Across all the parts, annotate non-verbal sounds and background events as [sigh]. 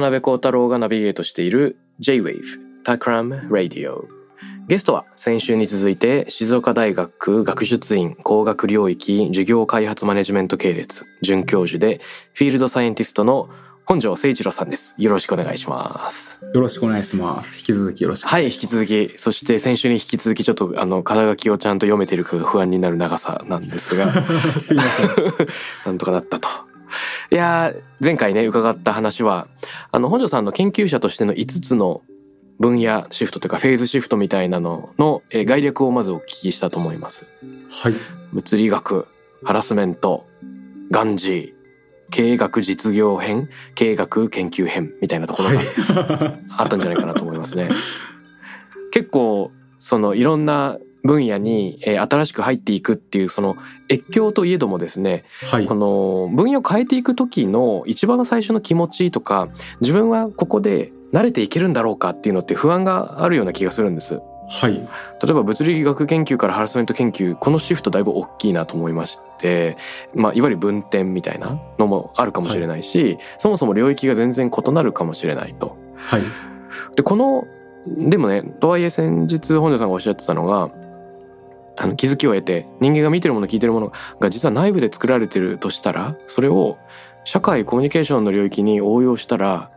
渡辺幸太郎がナビゲートしている J-Wave Takram Radio ゲストは先週に続いて静岡大学学術院工学領域授業開発マネジメント系列准教授でフィールドサイエンティストの本庄誠一郎さんですよろしくお願いしますよろしくお願いします。引き続きよろしく。はい引き続きそして先週に引き続きちょっとあの肩書きをちゃんと読めているかが不安になる長さなんですが [laughs] すいません。[laughs] なんとかなったと。いやー前回ね伺った話はあの本庄さんの研究者としての5つの分野シフトというかフェーズシフトみたいなののえー概略をまずお聞きしたと思います。はい。物理学ハラスメントガンジー経営学実業編経営学研究編みたいなところがあったんじゃないかなと思いますね。[laughs] 結構そのいろんな分野に、えー新しく入っていくっていうその越境といえどもですねはいこ。の分野を変えていく時の一番最初の気持ちとか自分はここで慣れていけるんだろうかっていうのって不安があるような気がするんです。はい。例えば物理学研究からハラスメント研究このシフトだいぶ大きいなと思いまして、まあ、いわゆる分点みたいなのもあるかもしれないし、そもそも領域が全然異なるかもしれないと。はい。でこのでもねとはいえ先日本庄さんがおっしゃってたのがあの気づきを得て人間が見てるもの聞いてるものが実は内部で作られてるとしたらそれを社会コミュニケーションの領域に応用したら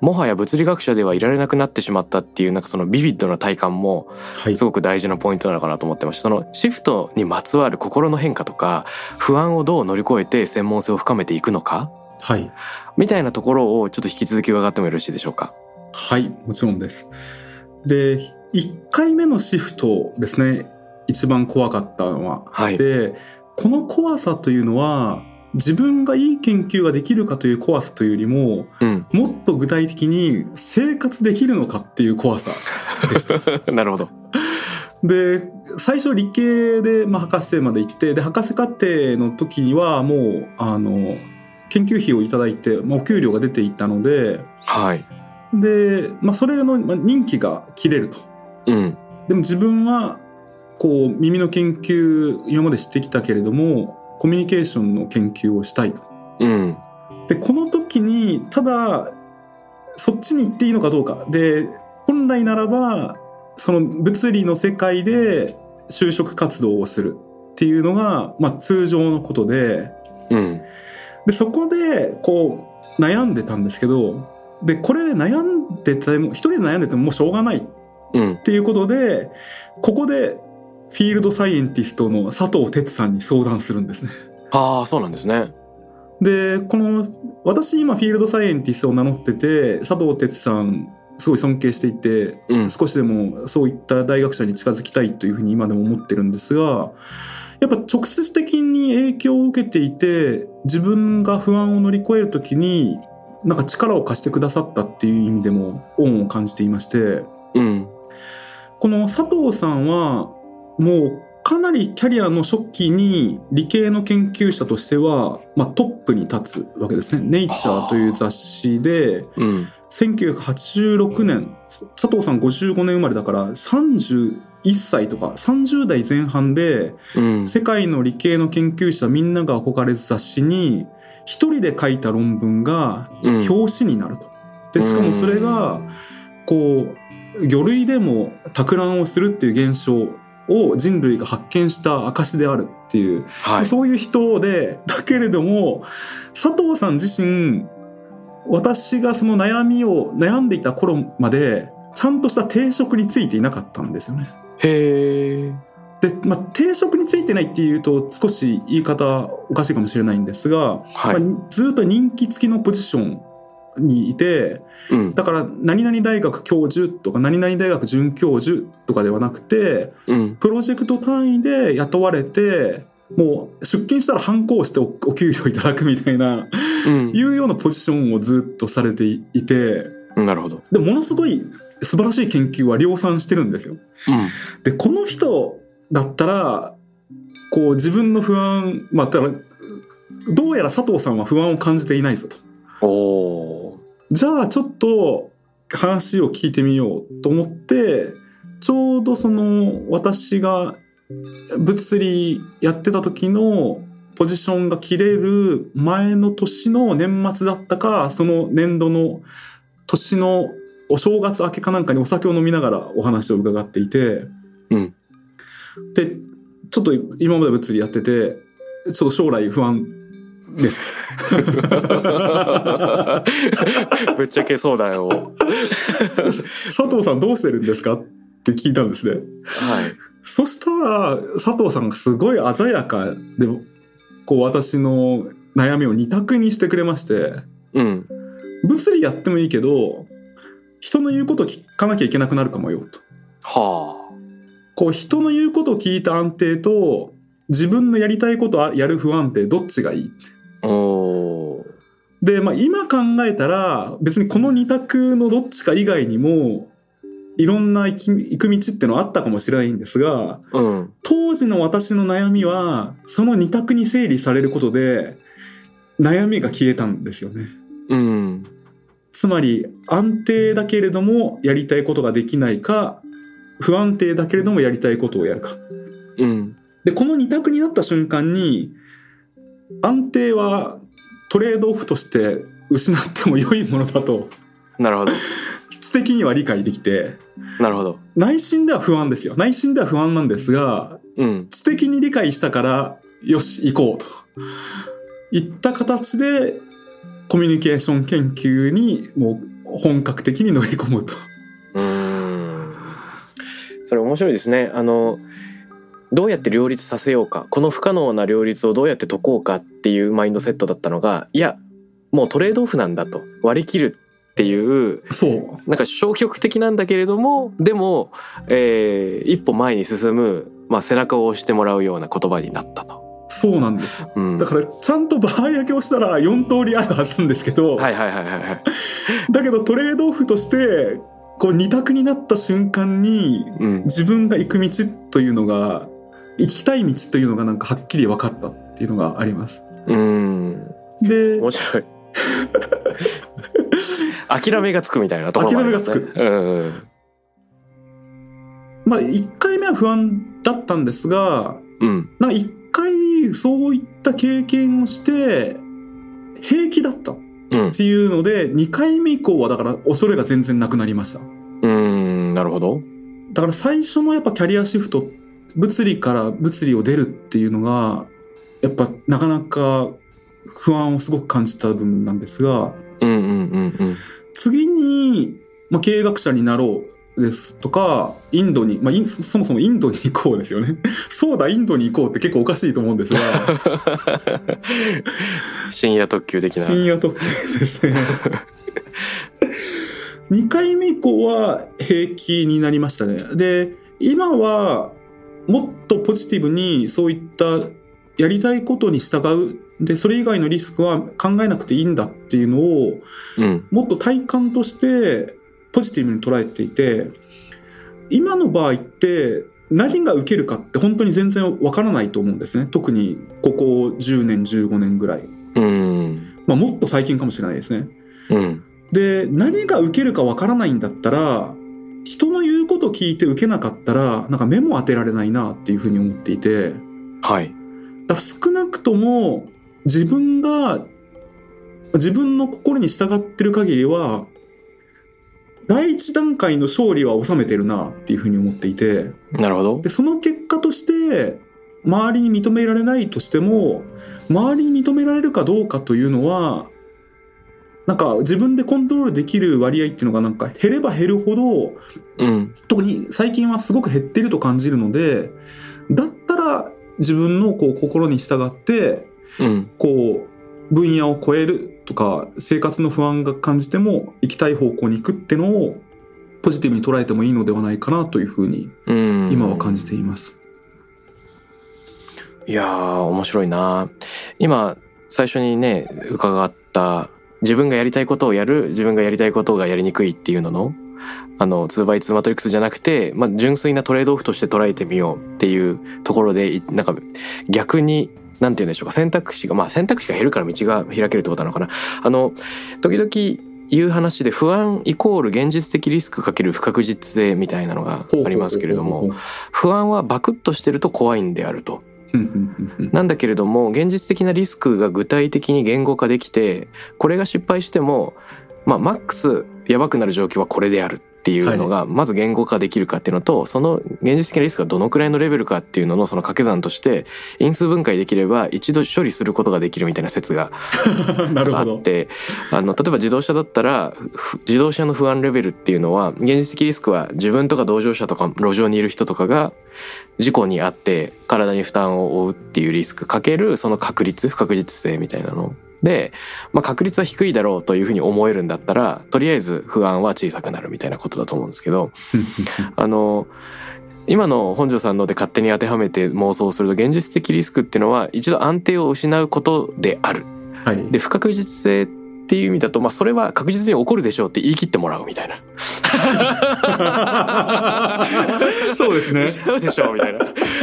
もはや物理学者ではいられなくなってしまったっていうなんかそのビビッドな体感もはい。すごく大事なポイントなのかなと思ってましてそのシフトにまつわる心の変化とか不安をどう乗り越えて専門性を深めていくのかはい。みたいなところをちょっと引き続き伺ってもよろしいでしょうか？はい。もちろんです。で、1回目のシフトですね。一番怖かったのは。はい。で、この怖さというのは、自分がいい研究ができるかという怖さというよりも、うん。もっと具体的に生活できるのかっていう怖さでした。[laughs] なるほど。で最初理系で、まあ、博士生まで行ってで博士課程の時にはもうあの研究費をいただいて、まあ、お給料が出ていたのではい。で、まあ、それのまあ任期が切れると。うん。でも自分はこう耳の研究今までしてきたけれどもコミュニケーションの研究をしたいと。うん。でこの時にただそっちに行っていいのかどうかで本来ならばその物理の世界で就職活動をするっていうのが、まあ、通常のことでうん。でそこでこう悩んでたんですけどでこれで悩んでても一人で悩んでてももうしょうがないっうん。ていうことでここでフィールドサイエンティストの佐藤哲さんに相談するんですね。ああ、そうなんですね。でこの私今フィールドサイエンティストを名乗ってて佐藤哲さんすごい尊敬していてうん。少しでもそういった大学者に近づきたいというふうに今でも思ってるんですがやっぱ直接的に影響を受けていて自分が不安を乗り越える時になんか力を貸してくださったっていう意味でも恩を感じていましてうん。この佐藤さんはもうかなりキャリアの初期に理系の研究者としては、まあ、トップに立つわけですね。ネイチャーという雑誌でうん。1986年佐藤さん55年生まれだから31歳とか30代前半でうん。世界の理系の研究者みんなが憧れる雑誌に一人で書いた論文がうん表紙になると。でしかもそれがこう魚類でも托卵をするっていう現象を人類が発見した証であるっていう、はい。そういう人でだけれども佐藤さん自身私がその悩みを悩んでいた頃までちゃんとした定職についていなかったんですよね。へえ。で、まあ、定職についてないっていうと少し言い方おかしいかもしれないんですが、はい。まあ、ずっと人気付きのポジションにいてうん。だから何々大学教授とか何々大学准教授とかではなくてうん。プロジェクト単位で雇われてもう出勤したら反抗しておお給料いただくみたいなうんいうようなポジションをずっとされていてなるほど。でものすごい素晴らしい研究は量産してるんですよ。うん。でこの人だったらこう自分の不安まあどうやら佐藤さんは不安を感じていないぞと。じゃあちょっと話を聞いてみようと思ってちょうどその私が物理やってた時のポジションが切れる前の年の年末だったかその年度の年のお正月明けかなんかにお酒を飲みながらお話を伺っていて、うん。でちょっと今まで物理やっててちょっと将来不安です [laughs] ぶっちゃけ相談を。は佐藤さんどうしてるんですか？って聞いたんですね。い。そしたら佐藤さんがすごい鮮やかでこう私の悩みを二択にしてくれましてうん。物理やってもいいけど人の言うこと聞かなきゃいけなくなるかもよと。はこう人の言うことを聞いた安定と自分のやりたいことをやる不安定どっちがいい？で、まあ、今考えたら別にこの二択のどっちか以外にもいろんな行き行く道ってのはあったかもしれないんですがうん。当時の私の悩みはその二択に整理されることで悩みが消えたんですよね。うん。つまり安定だけれどもやりたいことができないか不安定だけれどもやりたいことをやるか。うん。でこの二択になった瞬間に安定はトレードオフとして失っても良いものだとなるほど。知的には理解できてなるほど。内心では不安ですよ内心では不安なんですがうん。知的に理解したからよし行こうといった形でコミュニケーション研究にもう本格的に乗り込むと。うーん。それ面白いですね。あの、どうやって両立させようか。この不可能な両立をどうやって解こうかっていうマインドセットだったのが、いや、もうトレードオフなんだと。割り切るっていう、そうなんか消極的なんだけれども、でも、えー一歩前に進む、まあ背中を押してもらうような言葉になったと。そうなんですうん。だからちゃんと場合分けをしたら4通りあるはずなんですけど、はいはいはいはいはい。[laughs] だけどトレードオフとしてこう二択になった瞬間にうん。自分が行く道というのが行きたい道というのがなんかはっきり分かったっていうのがあります。うん。で面白い。[laughs] 諦めがつくみたいなところもありますね。諦めがつうん。まあ1回目は不安だったんですがうん。なんか1回そういった経験をして平気だったっうん。ていうので2回目以降はだから恐れが全然なくなりました。うん。なるほど。だから最初のやっぱキャリアシフト物理から物理を出るっていうのがやっぱなかなか不安をすごく感じた部分なんですがうんうんうんうん。次に、まあ、経営学者になろうですとかインドに、まあ、そもそもインドに行こうですよねそうだインドに行こうって結構おかしいと思うんですが [laughs] 深夜特急的な。深夜特急ですね [laughs] 2回目以降は平気になりましたねで今はもっとポジティブにそういったやりたいことに従うでそれ以外のリスクは考えなくていいんだっていうのをうん。もっと体感としてポジティブに捉えていて今の場合って何が受けるかって本当に全然わからないと思うんですね特にここ10年15年ぐらい、うん。まあ、もっと最近かもしれないですねうん。で何が受けるかわからないんだったらこと聞いて受けなかったらなんか目も当てられないなっていうふうに思っていてはい。だから少なくとも自分が自分の心に従ってる限りは第一段階の勝利は収めてるなっていうふうに思っていてなるほど。でその結果として周りに認められないとしても周りに認められるかどうかというのはなんか自分でコントロールできる割合っていうのがなんか減れば減るほどうん。特に最近はすごく減ってると感じるのでだったら自分のこう心に従ってうん。こう分野を超えるとか生活の不安が感じても行きたい方向に行くってのをポジティブに捉えてもいいのではないかなというふうにうん。今は感じています。いやー、面白いな。今、最初にね、伺った、自分がやりたいことをやる、自分がやりたいことがやりにくいっていうのの、あの、2x2 マトリックスじゃなくて、まあ、純粋なトレードオフとして捉えてみようっていうところで、いなんか、逆に、なんて言うんでしょうか、選択肢が、まあ、選択肢が減るから道が開けるってことなのかな。あの、時々言う話で、不安イコール現実的リスクかける不確実性みたいなのがありますけれども、不安はバクッとしてると怖いんであると。なん。だけれども現実的なリスクが具体的に言語化できてこれが失敗してもまあマックスやばくなる状況はこれであるっていうのがまず言語化できるかっていうのとその現実的なリスクがどのくらいのレベルかっていうののその掛け算として因数分解できれば一度処理することができるみたいな説が [laughs] あっ。てあの例えば自動車だったらふ自動車の不安レベルっていうのは現実的リスクは自分とか同乗者とか路上にいる人とかが事故に遭って体に負担を負うっていうリスクかけるその確率不確実性みたいなので、まあ、確率は低いだろうというふうに思えるんだったらとりあえず不安は小さくなるみたいなことだと思うんですけどあの今の本庄さんので勝手に当てはめて妄想すると現実的リスクっていうのは一度安定を失うことであるはい。で不確実性っていう意味だと、まあ、それは確実に起こるでしょうって言い切ってもらうみたいな。そうですね。そうでしょうみたいな。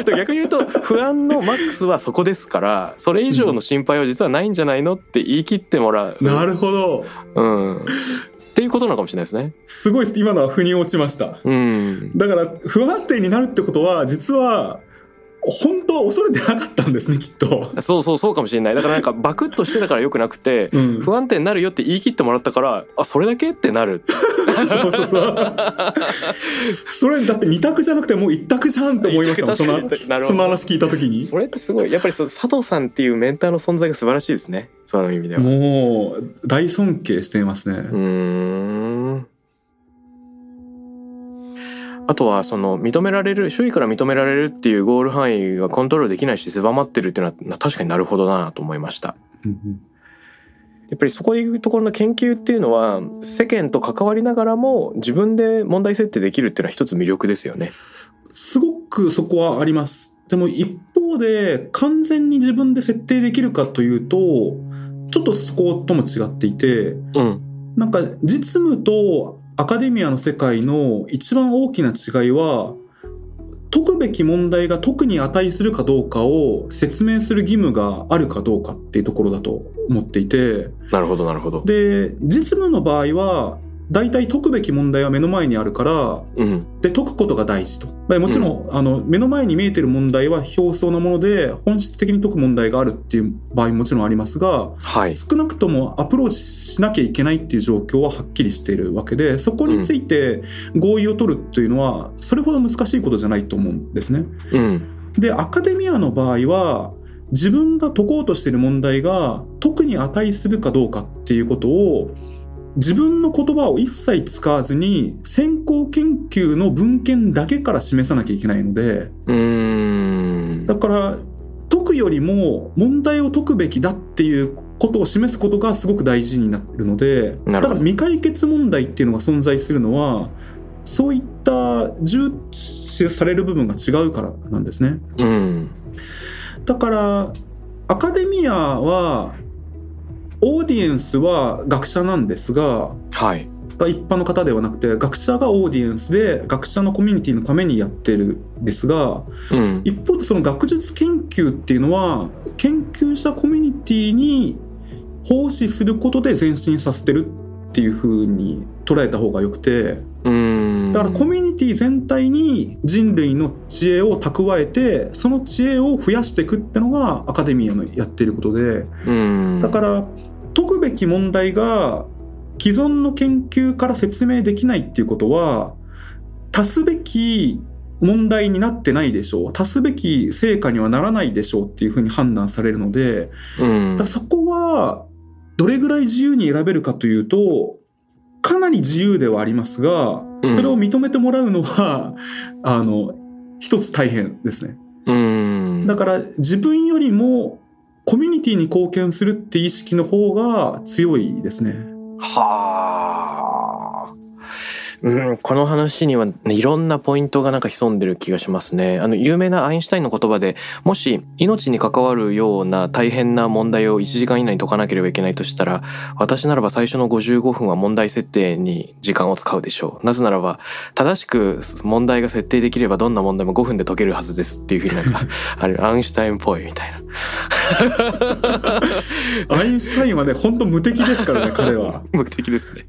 で逆に言うと不安のマックスはそこですからそれ以上の心配は実はないんじゃないのって言い切ってもらう。なるほど。うん。っていうことなのかもしれないですね。すごいです。今のは腑に落ちました。うん。だから不安定になるってことは実は本当は恐れてなかったんですねきっと。そうそうそうかもしれない。だからなんかバクッとしてたから良くなくて、うん不安定になるよって言い切ってもらったから、あ、それだけってなる。そうそうそう。それだって二択じゃなくてもう一択じゃんって思いましたもん。そのその話聞いた時に。それってすごい。やっぱりそう佐藤さんっていうメンターの存在が素晴らしいですね。その意味では。もう大尊敬していますね。うーんあとはその認められる周囲から認められるっていうゴール範囲がコントロールできないし狭まってるっていうのは確かになるほどだなと思いました。うんやっぱりそこでいうところの研究っていうのは世間と関わりながらも自分で問題設定できるっていうのは一つ魅力ですよね。すごくそこはあります。でも一方で完全に自分で設定できるかというとちょっとそことも違っていてうん。なんか実務とアカデミアの世界の一番大きな違いは解くべき問題が特に値するかどうかを説明する義務があるかどうかっていうところだと思っていてなるほどなるほど。で実務の場合は大体解くべき問題は目の前にあるからうん。で解くことが大事と。まあもちろん、あの目の前に見えてる問題は表層なもので本質的に解く問題があるっていう場合ももちろんありますがはい。少なくともアプローチしなきゃいけないっていう状況ははっきりしているわけでそこについて合意を取るというのはそれほど難しいことじゃないと思うんですね。うん。でアカデミアの場合は自分が解こうとしている問題が特に値するかどうかっていうことを自分の言葉を一切使わずに先行研究の文献だけから示さなきゃいけないので。だから解くよりも問題を解くべきだっていうことを示すことがすごく大事になるのでだから未解決問題っていうのが存在するのはそういった重視される部分が違うからなんですね。うん。だからアカデミアはオーディエンスは学者なんですがはい。一般の方ではなくて学者がオーディエンスで学者のコミュニティのためにやってるんですがうん。一方でその学術研究っていうのは研究者コミュニティに奉仕することで前進させてるっていう風に捉えた方がよくてうん。だからコミュニティ全体に人類の知恵を蓄えてその知恵を増やしていくってのがアカデミアのやっていることでうん。だから解くべき問題が既存の研究から説明できないっていうことは足すべき問題になってないでしょう。足すべき成果にはならないでしょうっていうふうに判断されるのでうん。だそこはどれぐらい自由に選べるかというと、かなり自由ではありますが、うん。それを認めてもらうのは、あの、一つ大変ですね。うん。だから自分よりもコミュニティに貢献するって意識の方が強いですね。はあ。うん、この話には、ね、いろんなポイントがなんか潜んでる気がしますね。あの、有名なアインシュタインの言葉で、もし命に関わるような大変な問題を1時間以内に解かなければいけないとしたら、私ならば最初の55分は問題設定に時間を使うでしょう。なぜならば、正しく問題が設定できればどんな問題も5分で解けるはずですっていうふうになんか、[laughs] あれ、アインシュタインっぽいみたいな。[laughs] アインシュタインはね、本当無敵ですからね、彼は。[laughs] 目的ですね。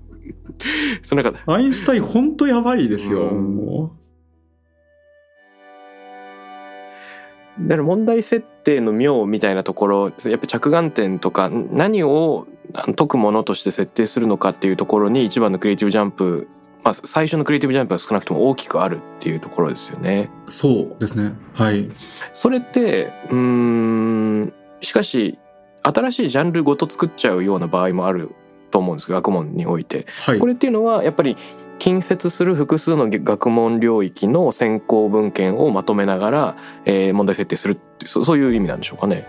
[laughs] その中で。アインシュタイン本当やばいですよ。うんもだから問題設定の妙みたいなところやっぱ着眼点とか何を解くものとして設定するのかっていうところに一番のクリエイティブジャンプ、まあ、最初のクリエイティブジャンプは少なくとも大きくあるっていうところですよね。うそうですね。はい。それってうーんしかし新しいジャンルごと作っちゃうような場合もあると思うんです学問において。はい。これっていうのはやっぱり近接する複数の学問領域の先行文献をまとめながら、えー問題設定するってそそういう意味なんでしょうかね。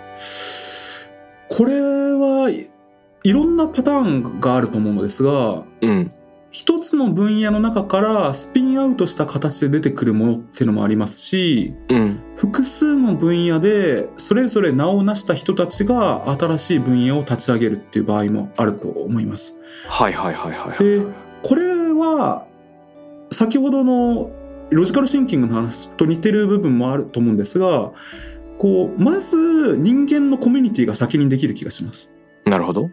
これはいいろんなパターンがあると思うのですが、うん。一つの分野の中からスピンアウトした形で出てくるものっていうのもありますし、うん。複数の分野でそれぞれ名を成した人たちが新しい分野を立ち上げるっていう場合もあると思います。はいはいはいはいはい。でこれは先ほどのロジカルシンキングの話と似てる部分もあると思うんですがこうまず人間のコミュニティが先にできる気がします。なるほど。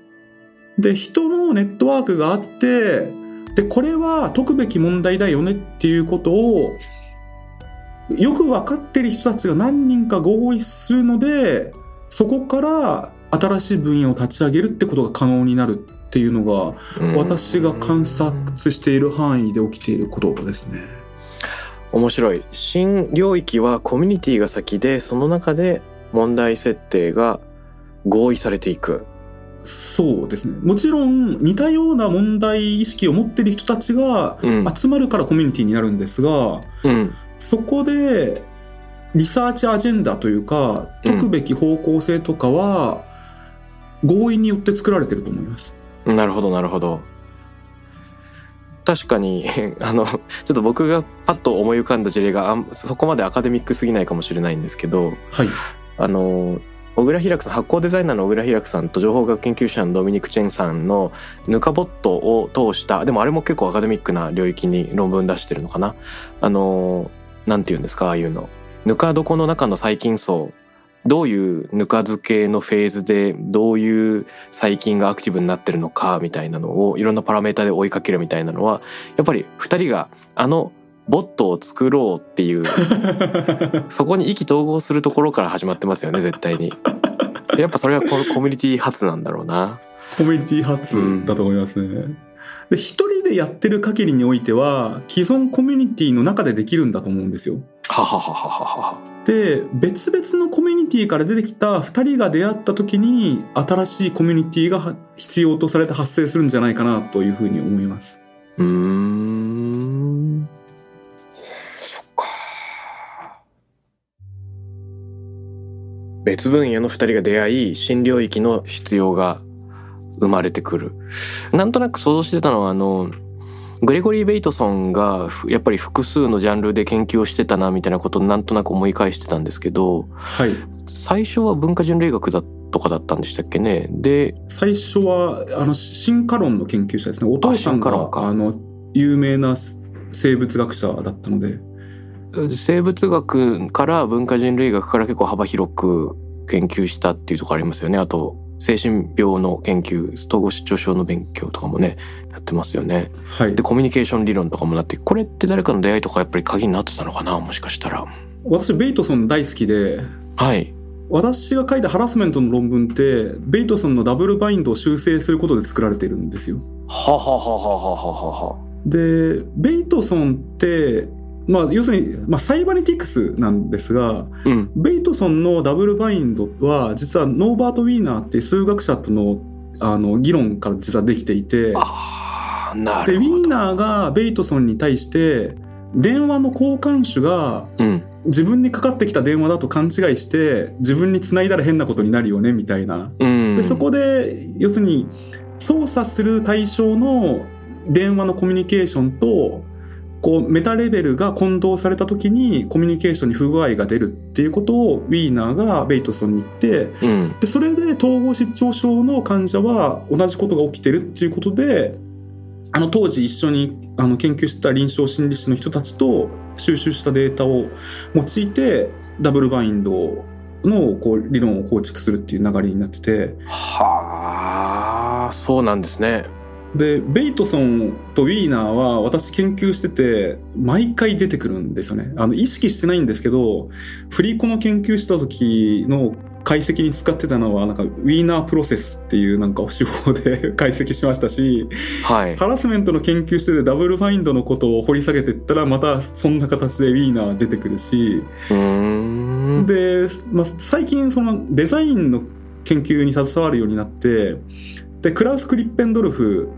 で人のネットワークがあってでこれは解くべき問題だよねっていうことをよく分かってる人たちが何人か合意するのでそこから新しい分野を立ち上げるってことが可能になるっていうのがうん私が観察している範囲で起きていることですね。面白い。新領域はコミュニティが先でその中で問題設定が合意されていく。そうですね。もちろん似たような問題意識を持っている人たちがうん。集まるからコミュニティになるんですが、うん。そこでリサーチアジェンダというかうん解くべき方向性とかは合意によって作られてると思います。なるほどなるほど。確かに [laughs] あのちょっと僕がパッと思い浮かんだ事例がそこまでアカデミックすぎないかもしれないんですけどはい。あの小倉平久さん発行デザイナーの小倉平久さんと情報学研究者のドミニク・チェンさんのヌカボットを通したでもあれも結構アカデミックな領域に論文出してるのかな？あのなんて言うんですかああいうの。ぬか床の中の細菌層。どういうぬか漬けのフェーズでどういう細菌がアクティブになってるのかみたいなのをいろんなパラメータで追いかけるみたいなのはやっぱり2人があのボットを作ろうっていう [laughs] そこに意気投合するところから始まってますよね絶対に。やっぱそれはこのコミュニティ発なんだろうな。コミュニティ発だと思いますね。で一人でやってる限りにおいては既存コミュニティの中でできるんだと思うんですよ。はははははは。で別々のコミュニティから出てきた2人が出会った時に新しいコミュニティがは必要とされて発生するんじゃないかなというふうに思います。うーん。別分野の二人が出会い、新領域の必要が生まれてくる。なんとなく想像してたのは、あの、グレゴリー・ベイトソンがふやっぱり複数のジャンルで研究をしてたなみたいなことをなんとなく思い返してたんですけどはい。最初は文化人類学だとかだったんでしたっけね？で最初はあの進化論の研究者ですね。お父さんがあの有名な生物学者だったので。生物学から文化人類学から結構幅広く研究したっていうところありますよね。あと精神病の研究統合失調症の勉強とかもねやってますよね。はい。で。コミュニケーション理論とかもなってこれって誰かの出会いとかやっぱり鍵になってたのかな？もしかしたら。私ベイトソン大好きで、はい。私が書いたハラスメントの論文ってベイトソンのダブルバインドを修正することで作られてるんですよ。はははははははは。でベイトソンって、まあ、要するに、まあ、サイバネティクスなんですがうん。ベイトソンのダブルバインドは実はノーバート・ウィーナーっていう数学者とのあの議論が実はできていてでウるほど。ィーナーがベイトソンに対して電話の交換手がうん。自分にかかってきた電話だと勘違いして自分に繋いだら変なことになるよねみたいな。うん。でそこで要するに操作する対象の電話のコミュニケーションとこうメタレベルが混同された時にコミュニケーションに不具合が出るっていうことをウィーナーがベイトソンに言ってうん。でそれで統合失調症の患者は同じことが起きてるっていうことであの当時一緒にあの研究してた臨床心理士の人たちと収集したデータを用いてダブルバインドのこう理論を構築するっていう流れになってて。はあそうなんですねでベイトソンとウィーナーは私研究してて毎回出てくるんですよね。あの意識してないんですけどフリコの研究した時の解析に使ってたのはなんかウィーナープロセスっていうなんか手法で [laughs] 解析しましたしはい。ハラスメントの研究しててダブルファインドのことを掘り下げていったらまたそんな形でウィーナー出てくるし。で、まあ、最近そのデザインの研究に携わるようになってでクラウス・クリッペンドルフ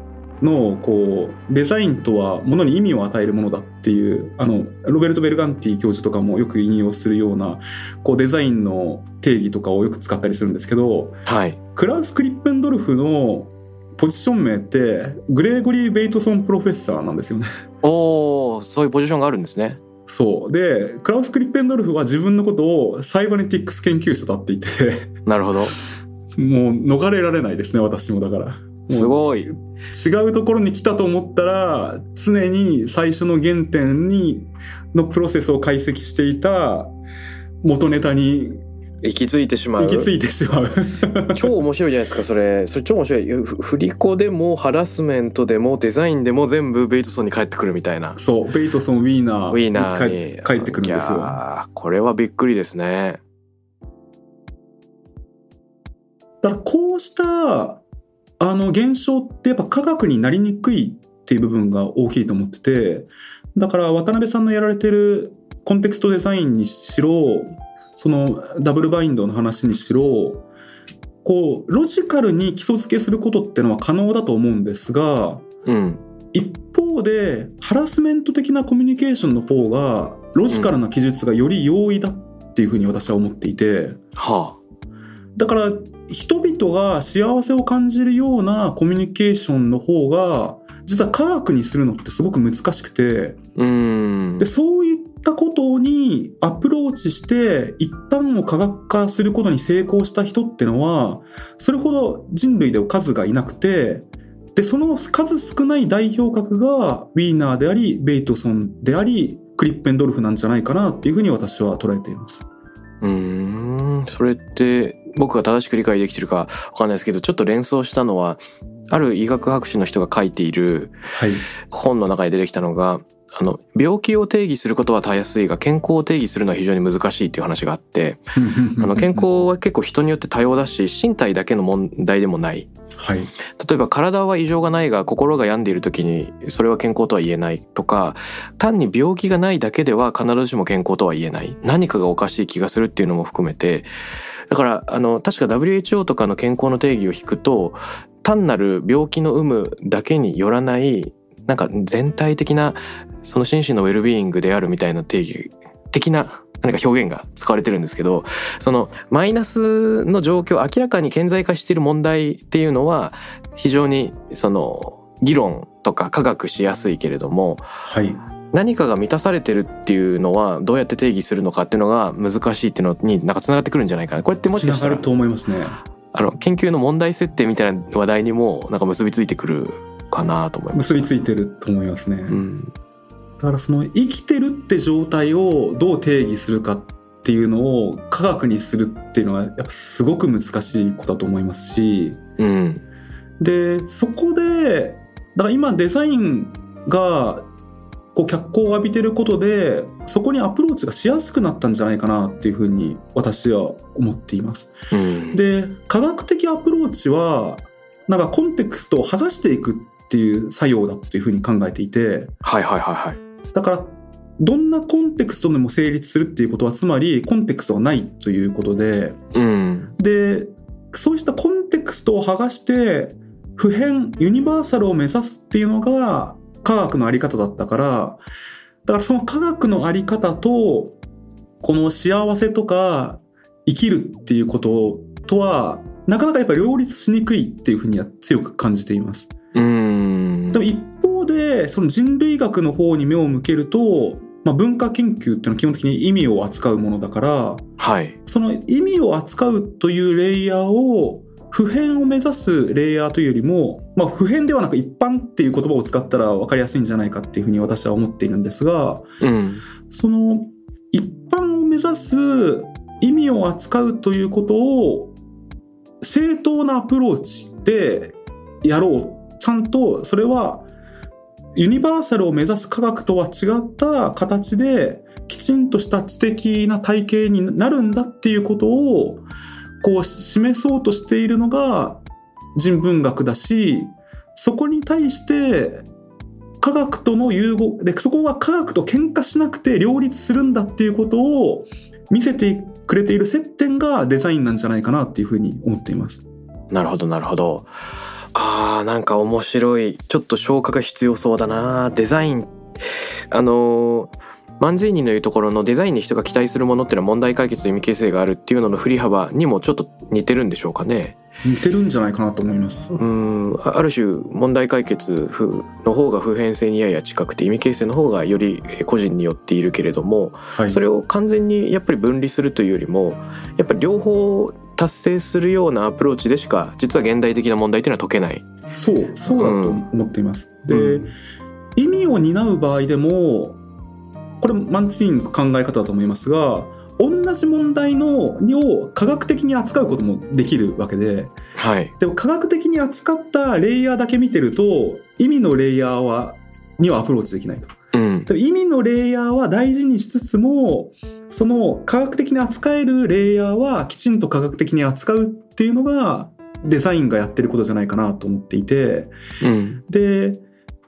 のこうデザインとはものに意味を与えるものだっていうあのロベルト・ベルガンティ教授とかもよく引用するようなこうデザインの定義とかをよく使ったりするんですけどはい。クラウス・クリッペンドルフのポジション名ってグレーゴリー・ベイトソン・プロフェッサーなんですよね。おおそういうポジションがあるんですね。そう。でクラウス・クリッペンドルフは自分のことをサイバネティックス研究者だって言ってて。なるほど。もう逃れられないですね私もだから。すごい。違うところに来たと思ったら常に最初の原点にのプロセスを解析していた元ネタに行き着いてしまう。行き着いてしまう。[laughs] 超面白いじゃないですかそれ。それ超面白い。ふ振り子でもハラスメントでもデザインでも全部ベイトソンに帰ってくるみたいな。そう。ベイトソンウィーナーウィーナーに。帰帰ってくるんですよ。これはびっくりですね。だからこうしたあの現象ってやっぱ科学になりにくいっていう部分が大きいと思っててだから渡辺さんのやられてるコンテクストデザインにしろそのダブルバインドの話にしろこうロジカルに基礎付けすることってのは可能だと思うんですがうん。一方でハラスメント的なコミュニケーションの方がロジカルな記述がより容易だっていうふうに私は思っていて。はだから人々が幸せを感じるようなコミュニケーションの方が実は科学にするのってすごく難しくてでそういったことにアプローチして一旦を科学化することに成功した人ってのはそれほど人類では数がいなくてでその数少ない代表格がウィーナーでありベイトソンでありクリッペンドルフなんじゃないかなっていうふうに私は捉えています。うーんそれって僕が正しく理解できてるかわかんないですけどちょっと連想したのはある医学博士の人が書いているはい、本の中で出てきたのがあの病気を定義することはたやすいが健康を定義するのは非常に難しいっていう話があってあの健康は結構人によって多様だし身体だけの問題でもない。はい。例えば体は異常がないが心が病んでいる時にそれは健康とは言えない。とか単に病気がないだけでは必ずしも健康とは言えない。何かがおかしい気がするっていうのも含めてだからあの確か WHO とかの健康の定義を引くと単なる病気の有無だけによらないなんか全体的なその心身のウェルビーイングであるみたいな定義的な何か表現が使われてるんですけどそのマイナスの状況明らかに顕在化している問題っていうのは非常にその議論とか科学しやすいけれどもはい。何かが満たされてるっていうのはどうやって定義するのかっていうのが難しいっていうのになんかつながってくるんじゃないかなこれってもしかしたらと思いますね。あの研究の問題設定みたいな話題にもなんか結びついてくるかなと思います。結びついてると思いますね。うんだからその生きてるって状態をどう定義するかっていうのを科学にするっていうのはやっぱすごく難しいことだと思いますしうんでそこでだから今デザインがこう脚光を浴びてることでそこにアプローチがしやすくなったんじゃないかなっていうふうに私は思っています。うんで科学的アプローチはなんかコンテクストを剥がしていくっていう作用だっていうふうに考えていてはいはいはいはい。だからどんなコンテクストでも成立するっていうことはつまりコンテクストがないということでうんでそうしたコンンテクストを剥がして普遍ユニバーサルを目指すっていうのが科学のあり方だったからだからその科学のあり方とこの幸せとか生きるっていうこととはなかなかやっぱり両立しにくいっていうふうには強く感じています。うんでも一方でその人類学の方に目を向けると、まあ、文化研究っていうのは基本的に意味を扱うものだからはいその意味を扱うというレイヤーを普遍を目指すレイヤーというよりも、まあ、普遍ではなく一般っていう言葉を使ったら分かりやすいんじゃないかっていうふうに私は思っているんですがうん。その一般を目指す意味を扱うということを正当なアプローチでやろう。ちゃんとそれはユニバーサルを目指す科学とは違った形できちんとした知的な体系になるんだっていうことをこう示そうとしているのが人文学だしそこに対して科学との融合でそこは科学と喧嘩しなくて両立するんだっていうことを見せてくれている接点がデザインなんじゃないかなっていうふうに思っています。なるほどなるほど。あーなんか面白い。ちょっと消化が必要そうだな。デザインあのーマンゼーニの言うところのデザインに人が期待するものっていうのは問題解決と意味形成があるっていうのの振り幅にもちょっと似てるんでしょうかね。似てるんじゃないかなと思います。うんあある種問題解決ふの方が普遍性にやや近くて意味形成の方がよりえー個人によっているけれどもはい、それを完全にやっぱり分離するというよりもやっぱり両方達成するようなアプローチでしか実は現代的な問題というのは解けない。そうそうだと思っています。で、うん意味を担う場合でもこれマンツィーンの考え方だと思いますが同じ問題のを科学的に扱うこともできるわけではい、でも科学的に扱ったレイヤーだけ見てると意味のレイヤーはにはアプローチできないと。うん。意味のレイヤーは大事にしつつもその科学的に扱えるレイヤーはきちんと科学的に扱うっていうのがデザインがやってることじゃないかなと思っていてうん。で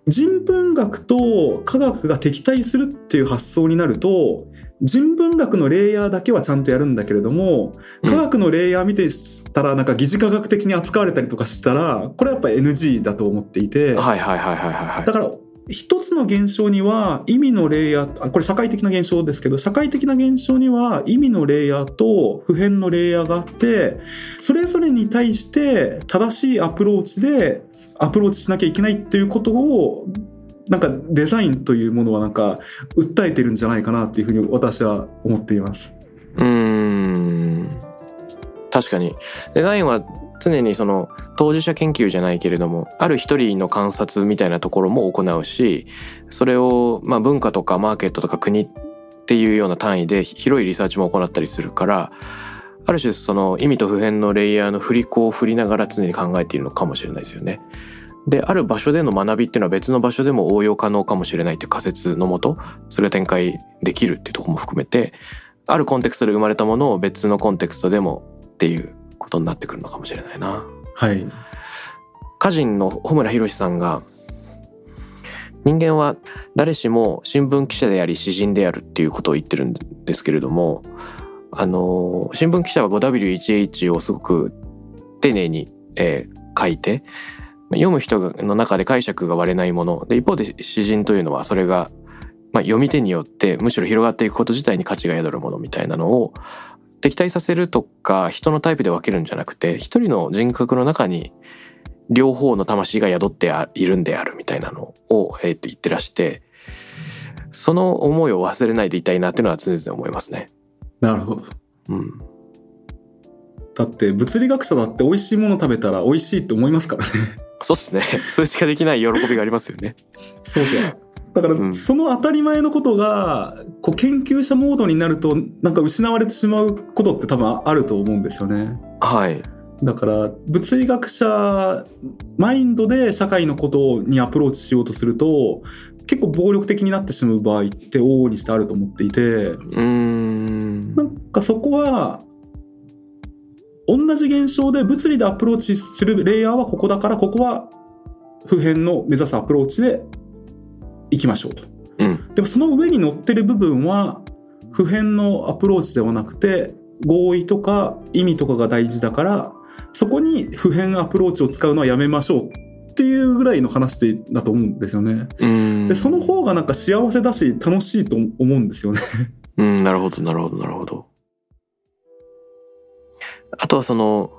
人文学と科学が敵対するっていう発想になると人文学のレイヤーだけはちゃんとやるんだけれどもうん科学のレイヤー見てたらなんか疑似科学的に扱われたりとかしたらこれはやっぱ NG だと思っていて。はいはいはいはいはいはいだから一つの現象には意味のレイヤーあこれ社会的な現象ですけど社会的な現象には意味のレイヤーと普遍のレイヤーがあってそれぞれに対して正しいアプローチでアプローチしなきゃいけないっていうことをなんかデザインというものはなんか訴えてるんじゃないかなっていうふうに私は思っています。うん確かにデザインは常にその当事者研究じゃないけれどもある一人の観察みたいなところも行うしそれをまあ文化とかマーケットとか国っていうような単位で広いリサーチも行ったりするからある種その意味と普遍のレイヤーの振り子を振りながら常に考えているのかもしれないですよね。である場所での学びっていうのは別の場所でも応用可能かもしれないという仮説のもとそれを展開できるっていうところも含めてあるコンテクストで生まれたものを別のコンテクストでもっていうことになってくるのかもしれないな。はい、歌人の穂村弘さんが人間は誰しも新聞記者であり詩人であるっていうことを言ってるんですけれどもあの新聞記者は 5W1H をすごく丁寧に、えー書いて読む人の中で解釈が割れないもので一方で詩人というのはそれが、まあ、読み手によってむしろ広がっていくこと自体に価値が宿るものみたいなのを敵対させるとか人のタイプで分けるんじゃなくて一人の人格の中に両方の魂が宿っているんであるみたいなのを、えー、と言ってらしてその思いを忘れないでいたいなっていうのは常々思いますね。なるほどうん、だって物理学者だって美味しいもの食べたら美味しいって思いますからねそうっすね [laughs] 数値化できない喜びがありますよね。そうそう。だから、うんその当たり前のことが、こう、研究者モードになると、なんか失われてしまうことって多分あると思うんですよね。はい、だから、物理学者マインドで社会のことにアプローチしようとすると、結構暴力的になってしまう場合って往々にしてあると思っていて、うーんなんかそこは、同じ現象で物理でアプローチするレイヤーはここだから、ここは普遍の目指すアプローチで行きましょうと。うんでもその上に乗ってる部分は普遍のアプローチではなくて合意とか意味とかが大事だからそこに普遍アプローチを使うのはやめましょうっていうぐらいの話でだと思うんですよね。うんでその方がなんか幸せだし楽しいと思うんですよね。うんなるほどなるほどなるほどあとはその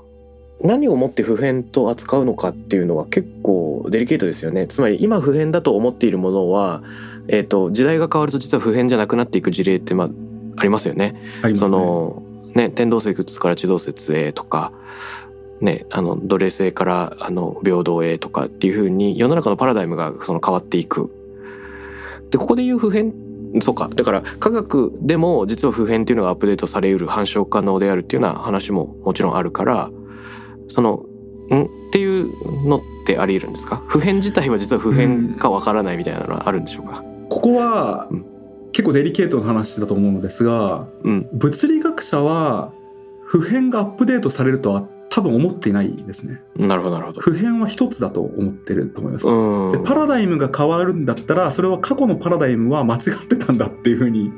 何をもって普遍と扱うのかっていうのは結構デリケートですよねつまり今普遍だと思っているものは、えー、と時代が変わると実は普遍じゃなくなっていく事例って、まあ、ありますよね。ありますねそのね天動説から地動説へとか、ね、あの奴隷制からあの平等へとかっていうふうに世の中のパラダイムがその変わっていく。でここで言う普遍そうか。だから科学でも実は普遍っていうのがアップデートされうる反証可能であるっていうような話ももちろんあるからそのん？っていうのってあり得るんですか？普遍自体は実は普遍かわからないみたいなのはあるんでしょうか、ここはうん。結構デリケートな話だと思うのですがうん、物理学者は普遍がアップデートされるとは多分思っていないですね。なるほどなるほど。普遍は一つだと思ってると思います。うんでパラダイムが変わるんだったらそれは過去のパラダイムは間違ってたんだっていうふうに。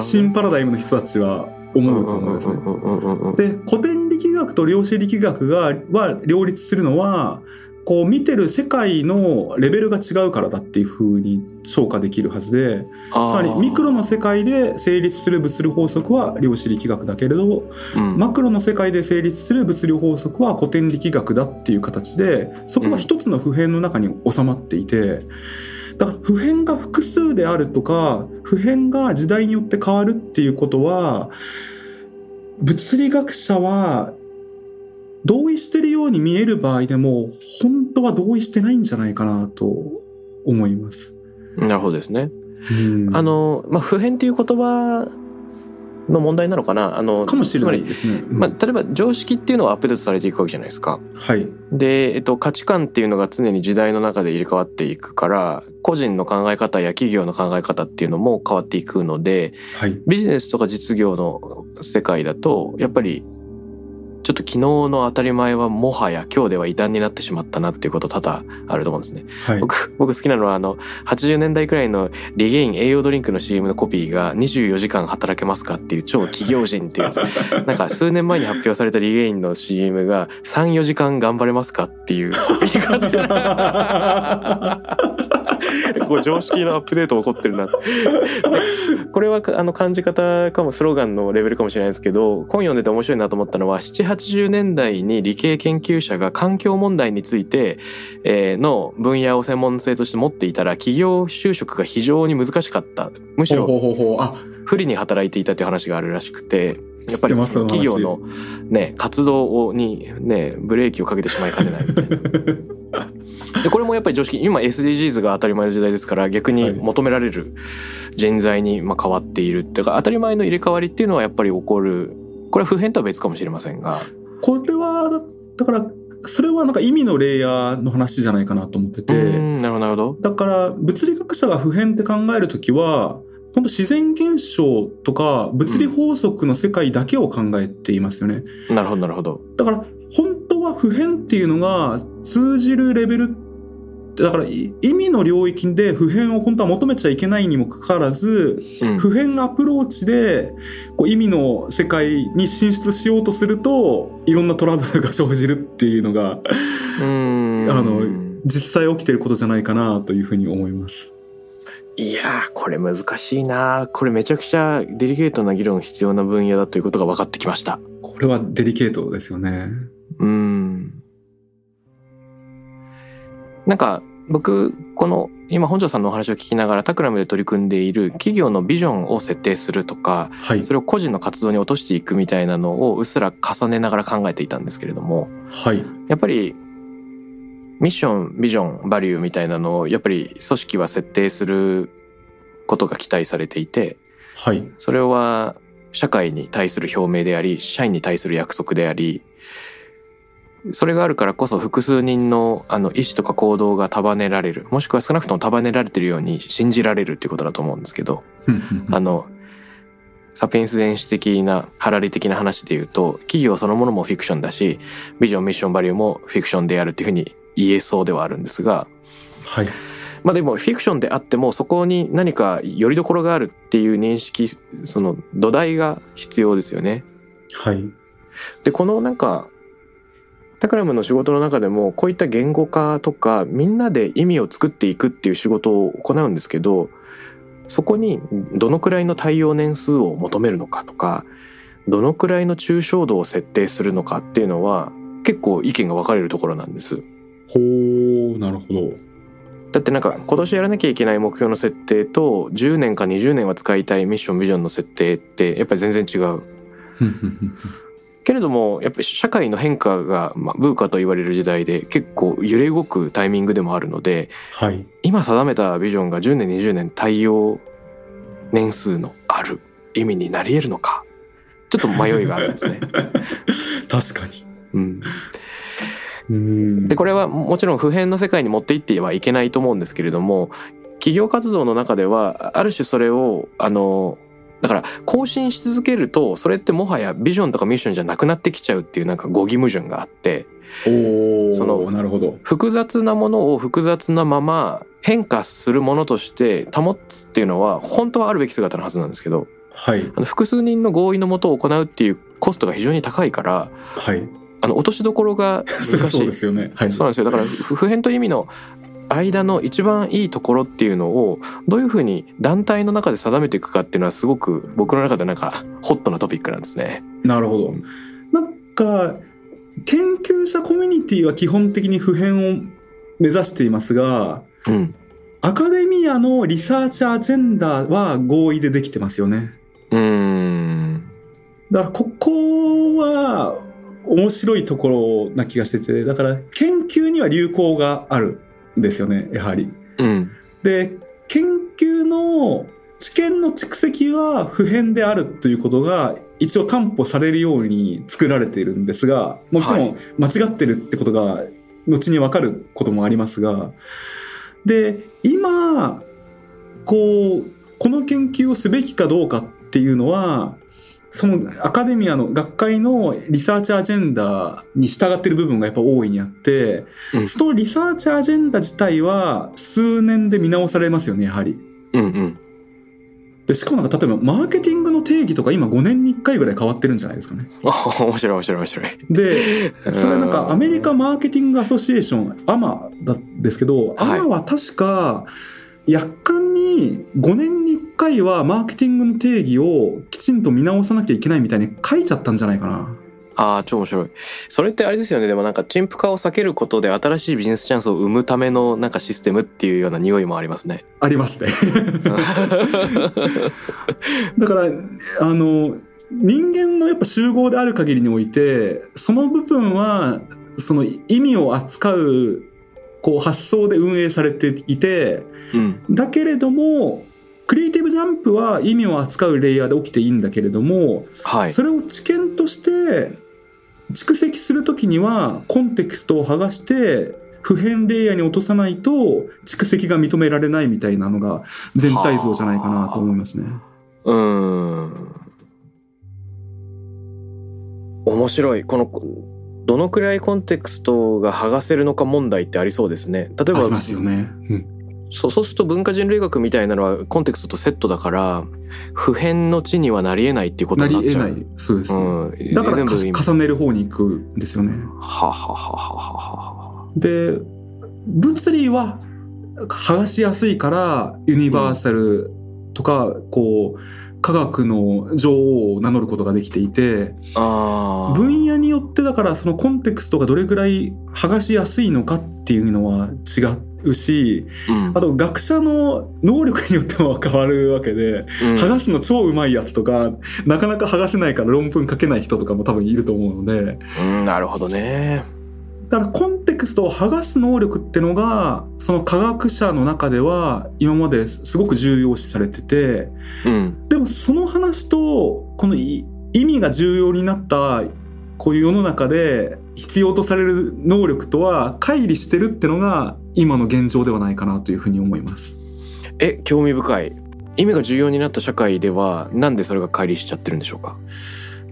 新パラダイムの人たちは思うと思いますね。うんうんうんうんうんで古典力学と量子力学がは両立するのはこう見てる世界のレベルが違うからだっていうふうに消化できるはずでつまりミクロの世界で成立する物理法則は量子力学だけれどうん。マクロの世界で成立する物理法則は古典力学だっていう形でそこは一つの普遍の中に収まっていてだから普遍が複数であるとか普遍が時代によって変わるっていうことは物理学者は同意してるように見える場合でも本当は同意してないんじゃないかなと思います。なるほどですね。うんあのまあ普遍っていう言葉の問題なのかなあのかもしれないつまですね。りまあ、例えば常識っていうのはアップデートされていくわけじゃないですか。はいで、えっと、価値観っていうのが常に時代の中で入れ替わっていくから個人の考え方や企業の考え方っていうのも変わっていくのではいビジネスとか実業の世界だとやっぱりちょっと昨日の当たり前はもはや今日では異端になってしまったなっていうこと多々あると思うんですね。はい。僕僕好きなのはあの80年代くらいのリゲイン栄養ドリンクの CM のコピーが24時間働けますかっていう超企業人っていうやつ。[laughs] なんか数年前に発表されたリゲインの CM が34時間頑張れますかっていうコピーが [laughs] [laughs] こう常識のアップデート起こってるな。で [laughs] これはあの感じ方かもスローガンのレベルかもしれないですけど本読んでて面白いなと思ったのは780年代に理系研究者が環境問題についてえーの分野を専門性として持っていたら企業就職が非常に難しかった。むしろほうほうほう。あ不利に働いていたという話があるらしくてやっぱり企業のね活動をにねブレーキをかけてしまいかねないみたいな。[laughs] でこれもやっぱり常識今 SDGs が当たり前の時代ですから逆に求められる人材にまあ変わっているっていうか当たり前の入れ替わりっていうのはやっぱり起こるこれは普遍とは別かもしれませんが。これはだからそれはなんか意味のレイヤーの話じゃないかなと思ってうてんなるほどなるほど。だから物理学者が普遍って考えるときは本当自然現象とか物理法則の世界だけを考えていますよね。なるほどなるほど。だから本当は普遍っていうのが通じるレベルだからい意味の領域で普遍を本当は求めちゃいけないにもかかわらずうん普遍アプローチでこう意味の世界に進出しようとするといろんなトラブルが生じるっていうのがうんあの実際起きてることじゃないかなというふうに思います。いやーこれ難しいな。これめちゃくちゃデリケートな議論必要な分野だということが分かってきました。これはデリケートですよね。うん。なんか僕この今本庄さんのお話を聞きながらタクラムで取り組んでいる企業のビジョンを設定するとかはい。それを個人の活動に落としていくみたいなのをうっすら重ねながら考えていたんですけれどもはい。やっぱりミッションビジョンバリューみたいなのをやっぱり組織は設定することが期待されていてはい。それは社会に対する表明であり社員に対する約束でありそれがあるからこそ複数人のあの意思とか行動が束ねられる。もしくは少なくとも束ねられてるように信じられるっていうことだと思うんですけどあのサピエンス電子的なハラリ的な話で言うと企業そのものもフィクションだしビジョンミッションバリューもフィクションであるっていうふうに言えそうではあるんですがはいまあでもフィクションであってもそこに何か拠り所があるっていう認識その土台が必要ですよね。はいでこのなんかタクラムの仕事の中でもこういった言語化とかみんなで意味を作っていくっていう仕事を行うんですけどそこにどのくらいの対応年数を求めるのかとかどのくらいの抽象度を設定するのかっていうのは結構意見が分かれるところなんです。ほうなるほど。だってなんか今年やらなきゃいけない目標の設定と10年か20年は使いたいミッションビジョンの設定ってやっぱり全然違う。[laughs] けれどもやっぱり社会の変化が、まあ、ブーカと言われる時代で結構揺れ動くタイミングでもあるので、はい、今定めたビジョンが10年20年対応年数のある意味になり得るのかちょっと迷いがあるんですね。[laughs] 確かに。うん、うんでこれはもちろん普遍の世界に持っていってはいけないと思うんですけれども企業活動の中ではある種それをあのだから更新し続けるとそれってもはやビジョンとかミッションじゃなくなってきちゃうっていうなんか語義矛盾があっておそのおなるほど。複雑なものを複雑なまま変化するものとして保つっていうのは本当はあるべき姿のはずなんですけどはいあの複数人の合意のもとを行うっていうコストが非常に高いからはい。あの落としどころが [laughs] 難しいそうですよね。はい。そうなんですよだからふ普遍と意味の間の一番いいところっていうのをどういうふうに団体の中で定めていくかっていうのはすごく僕の中でなんかホットなトピックなんですね。なるほど。なんか研究者コミュニティは基本的に普遍を目指していますが、うん、アカデミアのリサーチアジェンダは合意でできてますよね。うーんだからここは面白いところな気がしてて、だから研究には流行があるんですよね、やはり。うんで、研究の知見の蓄積は普遍であるということが一応担保されるように作られているんですが、もちろん間違ってるってことが後にわかることもありますが、で、今、こう、この研究をすべきかどうかっていうのは、そのアカデミアの学会のリサーチアジェンダに従っている部分がやっぱ大いにあって、うんそのリサーチアジェンダ自体は数年で見直されますよね、やはり。うんうんでしかもなんか例えばマーケティングの定義とか今5年に1回ぐらい変わってるんじゃないですかね。あ面白い面白い面白い。で、それなんかアメリカマーケティングアソシエーション、アマなんですけど、アはいマは確か、約款に5年に1回はマーケティングの定義をきちんと見直さなきゃいけないみたいに書いちゃったんじゃないかな。ああ超面白い。それってあれですよねでもなんか陳腐化を避けることで新しいビジネスチャンスを生むためのなんかシステムっていうような匂いもありますね。ありますね。だから、あの、人間のやっぱ集合である限りにおいて、その部分は、その意味を扱う、こう発想で運営されていて、うんだけれども、クリエイティブジャンプは意味を扱うレイヤーで起きていいんだけれども、はい。それを知見として蓄積するときにはコンテクストを剥がして普遍レイヤーに落とさないと蓄積が認められないみたいなのが全体像じゃないかなと思いますね。うーん。面白い。この、どのくらいコンテクストが剥がせるのか問題ってありそうですね。例えば、ありますよね。うんそうそうすると文化人類学みたいなのはコンテクストとセットだから、普遍の地にはなり得ないっていうことなになっちゃう。り得ない。そうです。うん。だから重ねる方に行くんですよね。はははははは。で、物理は剥がしやすいからユニバーサルとか、こう、科学の女王を名乗ることができていて。分野によってだからそのコンテクストがどれくらい剥がしやすいのかっていうのは違うしうんあと学者の能力によっても変わるわけでうん剥がすの超うまいやつとかなかなか剥がせないから論文書けない人とかも多分いると思うのでうん、なるほどね。だからコンテクストを剥がす能力ってのがその科学者の中では今まですごく重要視されててうん。でもその話とこのい意味が重要になったこういう世の中で必要とされる能力とは乖離してるってのが今の現状ではないかなというふうに思います。え、興味深い。意味が重要になった社会では、なんでそれが乖離しちゃってるんでしょうか？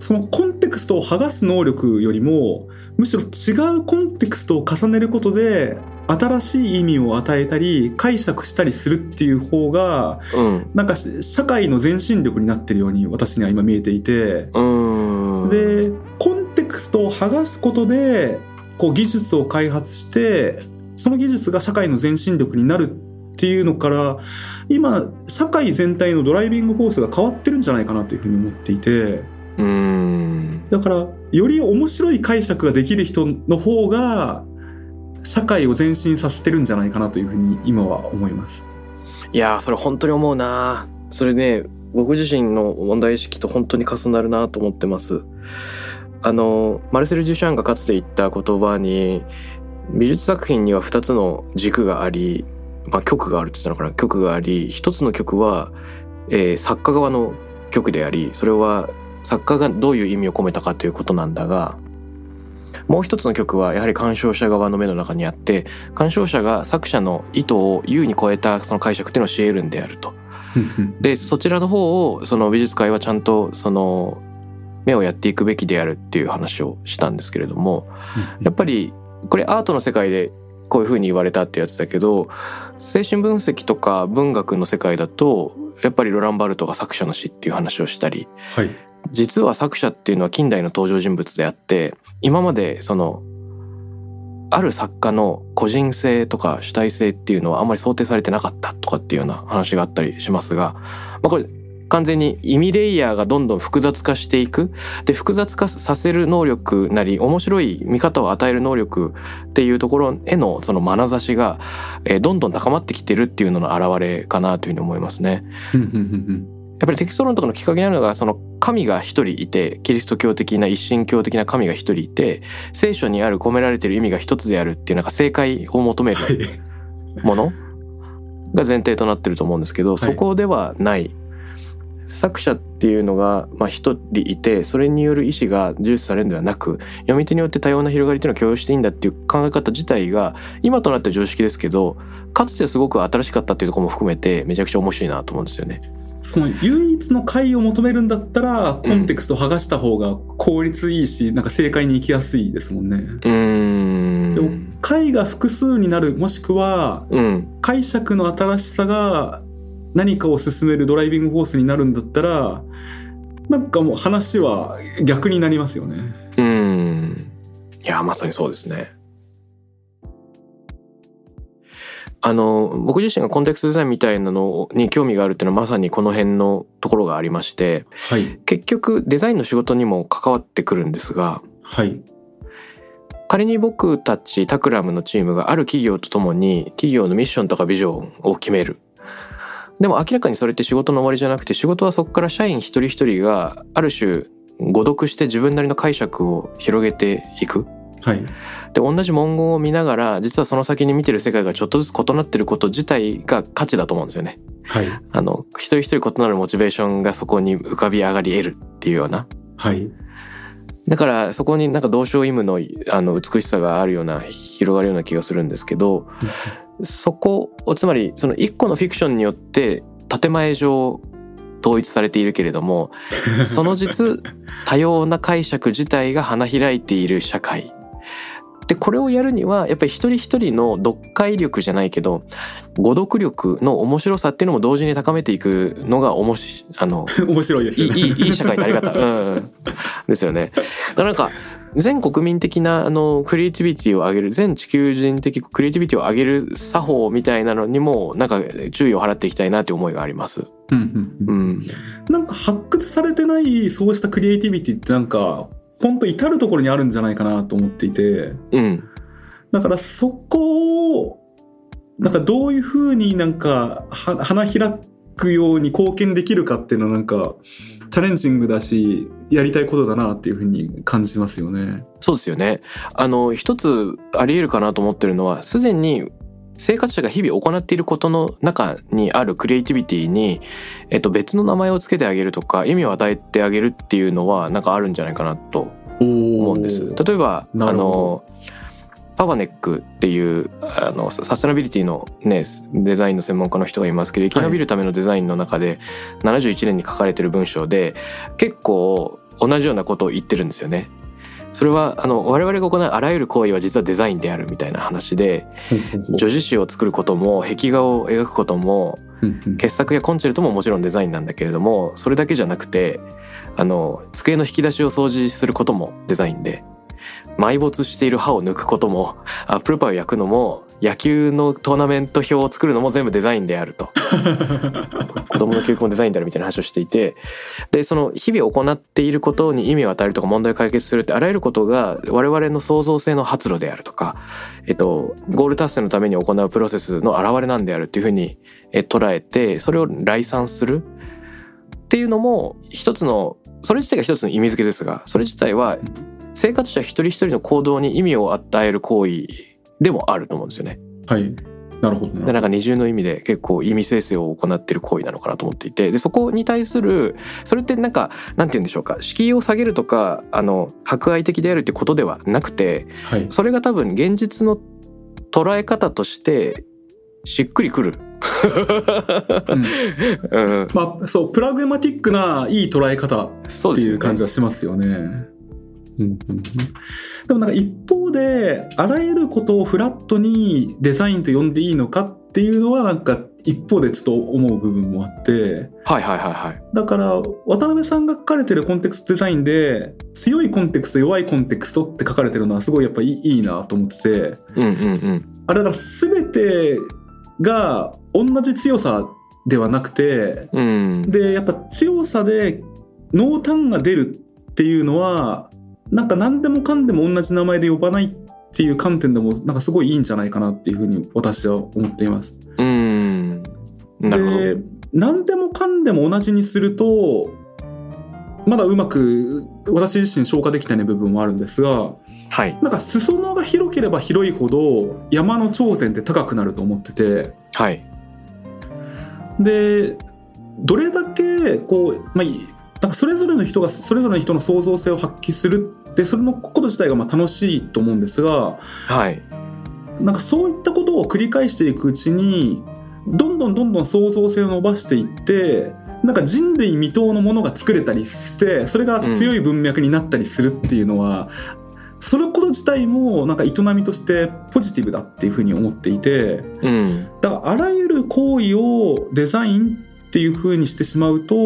そのコンテクストを剥がす能力よりもむしろ違うコンテクストを重ねることで新しい意味を与えたり解釈したりするっていう方がうん。なんかし社会の前進力になってるように私には今見えていて。でコンテクストを剥がすことでこう技術を開発してその技術が社会の前進力になるっていうのから今社会全体のドライビングフォースが変わってるんじゃないかなというふうに思っていてうん。だからより面白い解釈ができる人の方が社会を前進させてるんじゃないかなというふうに今は思います。いやーそれ本当に思うな。それね僕自身の問題意識と本当に重なるなと思ってます。あのマルセル・デュシャンがかつて言った言葉に美術作品には2つの軸があり、まあ、曲があるって言ったのかな。曲があり一つの曲は、えー作家側の曲でありそれは作家がどういう意味を込めたかということなんだがもう一つの曲はやはり鑑賞者側の目の中にあって鑑賞者が作者の意図を優に超えたその解釈っていうのを知れるんであると。でそちらの方をその美術界はちゃんとその目をやっていくべきであるっていう話をしたんですけれどもやっぱりこれアートの世界でこういうふうに言われたってやつだけど精神分析とか文学の世界だとやっぱりロランバルトが作者の死っていう話をしたりはい実は作者っていうのは近代の登場人物であって今までそのある作家の個人性とか主体性っていうのはあんまり想定されてなかったとかっていうような話があったりしますが、まあ、これ完全に意味レイヤーがどんどん複雑化していくで複雑化させる能力なり面白い見方を与える能力っていうところへのその眼差しが、えどんどん高まってきてるっていうのの表れかなというふうに思いますね。やっぱりテキスト論とかのきっかけになるのがその神が一人いてキリスト教的な一神教的な神が一人いて聖書にある込められている意味が一つであるっていうなんか正解を求めるはい。ものが前提となってると思うんですけど、そこではない。作者っていうのがまあ一人いてそれによる意思が重視されるのではなく読み手によって多様な広がりっていうのを共有していいんだっていう考え方自体が今となっては常識ですけどかつてすごく新しかったっていうところも含めてめちゃくちゃ面白いなと思うんですよね。その唯一の解を求めるんだったらコンテクストを剥がした方が効率いいし、なんか正解に行きやすいですもんね。うーんでも解が複数になるもしくはうん解釈の新しさが何かを進めるドライビングフォースになるんだったらなんかもう話は逆になりますよね。うん。いや、まさにそうですね。あの、僕自身がコンテクストデザインみたいなのに興味があるっていうのはまさにこの辺のところがありまして、はい結局デザインの仕事にも関わってくるんですが、はい仮に僕たちタクラムのチームがある企業とともに企業のミッションとかビジョンを決める。でも明らかにそれって仕事の終わりじゃなくて仕事はそこから社員一人一人がある種誤読して自分なりの解釈を広げていく。はいで同じ文言を見ながら実はその先に見てる世界がちょっとずつ異なってること自体が価値だと思うんですよね。はいあの一人一人異なるモチベーションがそこに浮かび上がり得るっていうような。はいだからそこになんか同床異夢のあの美しさがあるような広がるような気がするんですけどそこをつまりその一個のフィクションによって建前上統一されているけれどもその実多様な解釈自体が花開いている社会でこれをやるにはやっぱり一人一人の読解力じゃないけど語読力の面白さっていうのも同時に高めていくのがおもしあの [laughs] 面白いですよね。いいいい社会になり方、うん、ですよね。だからなんか全国民的なあのクリエイティビティを上げる全地球人的クリエイティビティを上げる作法みたいなのにもなんか注意を払っていきたいなという思いがあります。うんうんううんん、なんか発掘されてないそうしたクリエイティビティってなんか本当至る所にあるんじゃないかなと思っていてうん、だからそこをなんかどういうふうになんかは花開くように貢献できるかっていうのはなんかチャレンジングだしやりたいことだなっていうふうに感じますよね。そうですよね。あの一つあり得るかなと思ってるのはすでに生活者が日々行っていることの中にあるクリエイティビティに、えっと、別の名前をつけてあげるとか意味を与えてあげるっていうのはなんかあるんじゃないかなと思思うんです。例えばあのパワネックっていうあのササステナビリティのねデザインの専門家の人がいますけど生き延びるためのデザインの中で71年に書かれてる文章で結構同じようなことを言ってるんですよね。それはあの我々が行うあらゆる行為は実はデザインであるみたいな話で女子誌を作ることも壁画を描くことも傑作やコンチェルトももちろんデザインなんだけれどもそれだけじゃなくてあの机の引き出しを掃除することもデザインで埋没している歯を抜くこともアップルパイを焼くのも野球のトーナメント表を作るのも全部デザインであると。[laughs] 子供の教育もデザインであるみたいな話をしていてでその日々行っていることに意味を与えるとか問題を解決するってあらゆることが我々の創造性の発露であるとか、えっと、ゴール達成のために行うプロセスの表れなんであるっていうふうにえ捉えてそれを来賛する。っていうのも一つのそれ自体が一つの意味付けですがそれ自体は生活者一人一人の行動に意味を与える行為でもあると思うんですよね。はい。なるほどでなんか二重の意味で結構意味生成を行っている行為なのかなと思っていて。でそこに対するそれってなんかなんて言うんでしょうか。敷居を下げるとかあの博愛的であるっていうことではなくてはい。それが多分現実の捉え方としてしっくりくる。うん、[laughs] まあそうプラグマティックないい捉え方っていう感じはしますよね。うんうんうんでもなんか一方であらゆることをフラットにデザインと呼んでいいのかっていうのはなんか一方でちょっと思う部分もあってはいはいはいはい。だから渡辺さんが書かれてるコンテクストデザインで強いコンテクスト弱いコンテクストって書かれてるのはすごいやっぱいいいいなと思っててうんうんうん。あれだから全てが同じ強さではなくてうん。でやっぱ強さで濃淡が出るっていうのはなんか何でもかんでも同じ名前で呼ばないっていう観点でもなんかすごいいいんじゃないかなっていうふうに私は思っています。うん。なるほど。で何でもかんでも同じにするとまだうまく私自身消化できてない部分もあるんですがはい。なんか裾野が広ければ広いほど山の頂点って高くなると思ってて。はい。でどれだけこう、まあ、いなんかそれぞれの人がそれぞれの人の創造性を発揮するってそれのこと自体がまあ楽しいと思うんですがはい。なんかそういったことを繰り返していくうちにどんどんどんどん創造性を伸ばしていってなんか人類未踏のものが作れたりしてそれが強い文脈になったりするっていうのは、それこと自体もなんか営みとしてポジティブだっていうふうに思っていて。うん。だからあらゆる行為をデザインっていう風にしてしまうと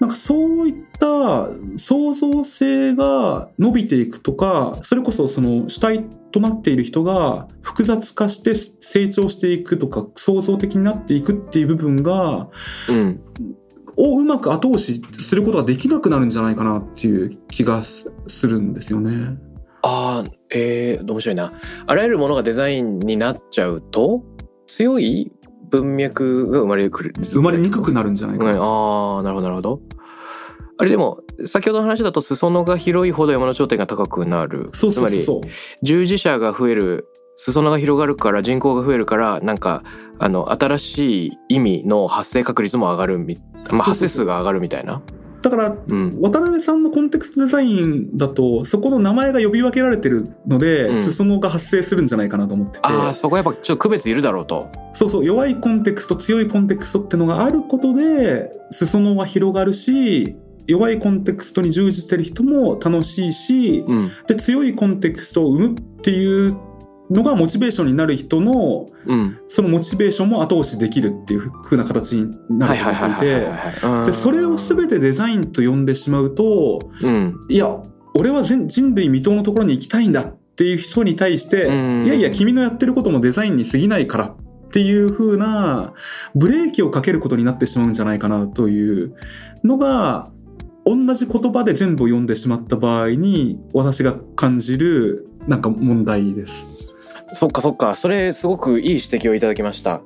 なんかそういった創造性が伸びていくとかそれこそその主体となっている人が複雑化して成長していくとか創造的になっていくっていう部分がうん。をうまく後押しすることができなくなるんじゃないかなっていう気がするんですよね。ああ、えー、面白いな。あらゆるものがデザインになっちゃうと、強い文脈が生まれてくる。生まれにくくなるんじゃないかうん、な。ああ、なるほど、なるほど。あれでも、先ほどの話だと裾野が広いほど山の頂点が高くなる。そうそうそうつま。り、従事者が増える、裾野が広がるから人口が増えるから、なんか、あの、新しい意味の発生確率も上がるみ、まあ、発生数が上がるみたいな。だからうん。渡辺さんのコンテクストデザインだとそこの名前が呼び分けられてるので、うん裾野が発生するんじゃないかなと思っててああ、そこやっぱちょっと区別いるだろうと。そうそう弱いコンテクスト強いコンテクストってのがあることで裾野は広がるし弱いコンテクストに従事してる人も楽しいし、うん。で強いコンテクストを生むっていうのがモチベーションになる人のうん。そのモチベーションも後押しできるっていう風な形になはいると思っていてそれを全てデザインと呼んでしまうとうん。いや俺は全人類未踏のところに行きたいんだっていう人に対して、うんいやいや君のやってることもデザインに過ぎないからっていう風なブレーキをかけることになってしまうんじゃないかなというのが同じ言葉で全部を読んでしまった場合に私が感じるなんか問題です。そっかそっか。それすごくいい指摘をいただきました。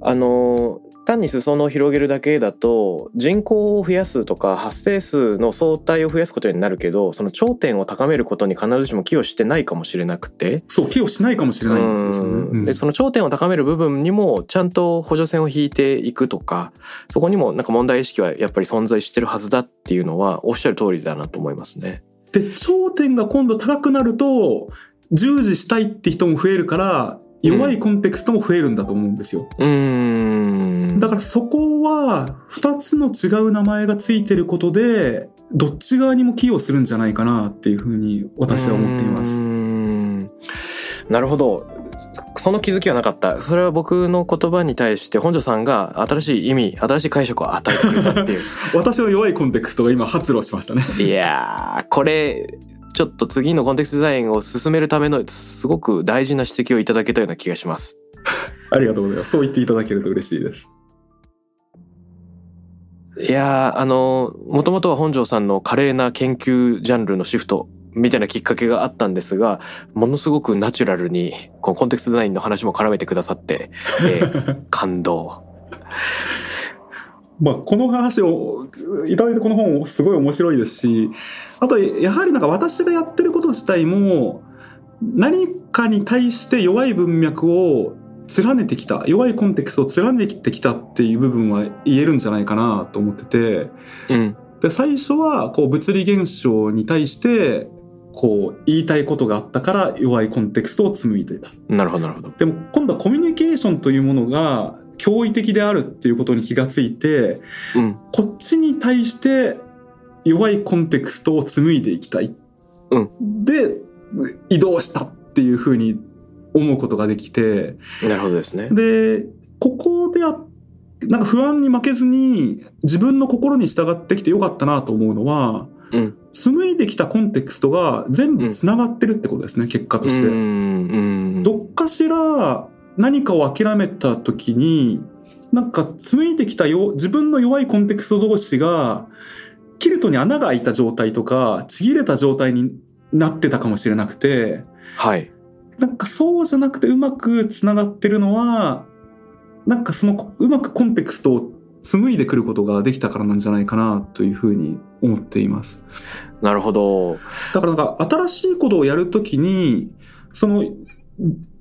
あの単に裾野を広げるだけだと人口を増やすとか発生数の相対を増やすことになるけどその頂点を高めることに必ずしも寄与してないかもしれなくて。そう寄与しないかもしれないんですよね。うん。うん。でその頂点を高める部分にもちゃんと補助線を引いていくとかそこにもなんか問題意識はやっぱり存在してるはずだっていうのはおっしゃる通りだなと思いますね。で頂点が今度高くなると従事したいって人も増えるから弱いコンテクストも増えるんだと思うんですよ。うーんだからそこは2つの違う名前がついてることでどっち側にも寄与するんじゃないかなっていうふうに私は思っています。んなるほどその気づきはなかったそれは僕の言葉に対して本庄さんが新しい意味新しい解釈を与えてくれたっていう [laughs] 私の弱いコンテクストが今発露しましたね。いやーこれちょっと次のコンテクストデザインを進めるためのすごく大事な指摘をいただけたような気がします。[laughs] ありがとうございます。そう言っていただけると嬉しいです。いやーあのもともとは本庄さんの華麗な研究ジャンルのシフトみたいなきっかけがあったんですがものすごくナチュラルにこのコンテクストデザインの話も絡めてくださって、えー [laughs] 感動。まあ、この話をいただいたこの本すごい面白いですしあとやはりなんか私がやってること自体も何かに対して弱い文脈を連ねてきた弱いコンテクストを連ねてきたっていう部分は言えるんじゃないかなと思っててうんで最初はこう物理現象に対してこう言いたいことがあったから弱いコンテクストを紡いでいた。なるほどなるほど。でも今度はコミュニケーションというものが驚異的であるっていうことに気がついてうんこっちに対して弱いコンテクストを紡いでいきたい。うんで移動したっていうふうに思うことができてなるほどですね。でここであなんか不安に負けずに自分の心に従ってきてよかったなと思うのはうん紡いできたコンテクストが全部つながってるってことですね、結果として。うんうんどっかしら何かを諦めた時になんか紡いできたよ自分の弱いコンテクスト同士がキルトに穴が開いた状態とかちぎれた状態になってたかもしれなくてはい。なんかそうじゃなくてうまくつながってるのはなんかそのうまくコンテクストを紡いでくることができたからなんじゃないかなというふうに思っています。なるほど。だからなんか新しいことをやるときに、その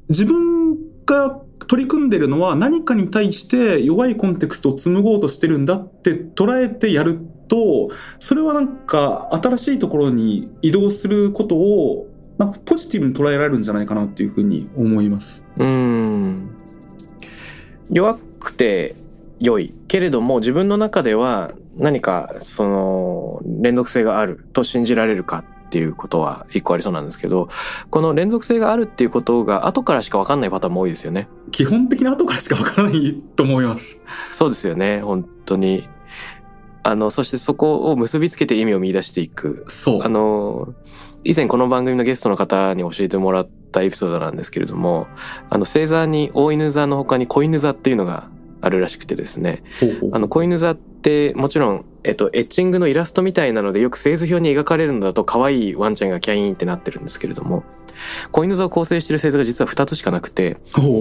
自分が取り組んでるのは何かに対して弱いコンテクストを紡ごうとしてるんだって捉えてやると、それはなんか新しいところに移動することをなんかポジティブに捉えられるんじゃないかなっていうふうに思います。うん。弱くて良いけれども自分の中では何かその連続性があると信じられるかっていうことは一個ありそうなんですけどこの連続性があるっていうことが後からしか分かんないパターンも多いですよね。基本的な後からしかわからないと思います。そうですよね本当に。あのそしてそこを結びつけて意味を見出していくそう。あの、以前この番組のゲストの方に教えてもらったエピソードなんですけれども、あの、星座に大犬座の他に子犬座っていうのがあるらしくてですね、あの、子犬座ってもちろん、えっと、エッチングのイラストみたいなのでよく製図表に描かれるのだと可愛いワンちゃんがキャインってなってるんですけれども、子犬座を構成している星座が実は2つしかなくて、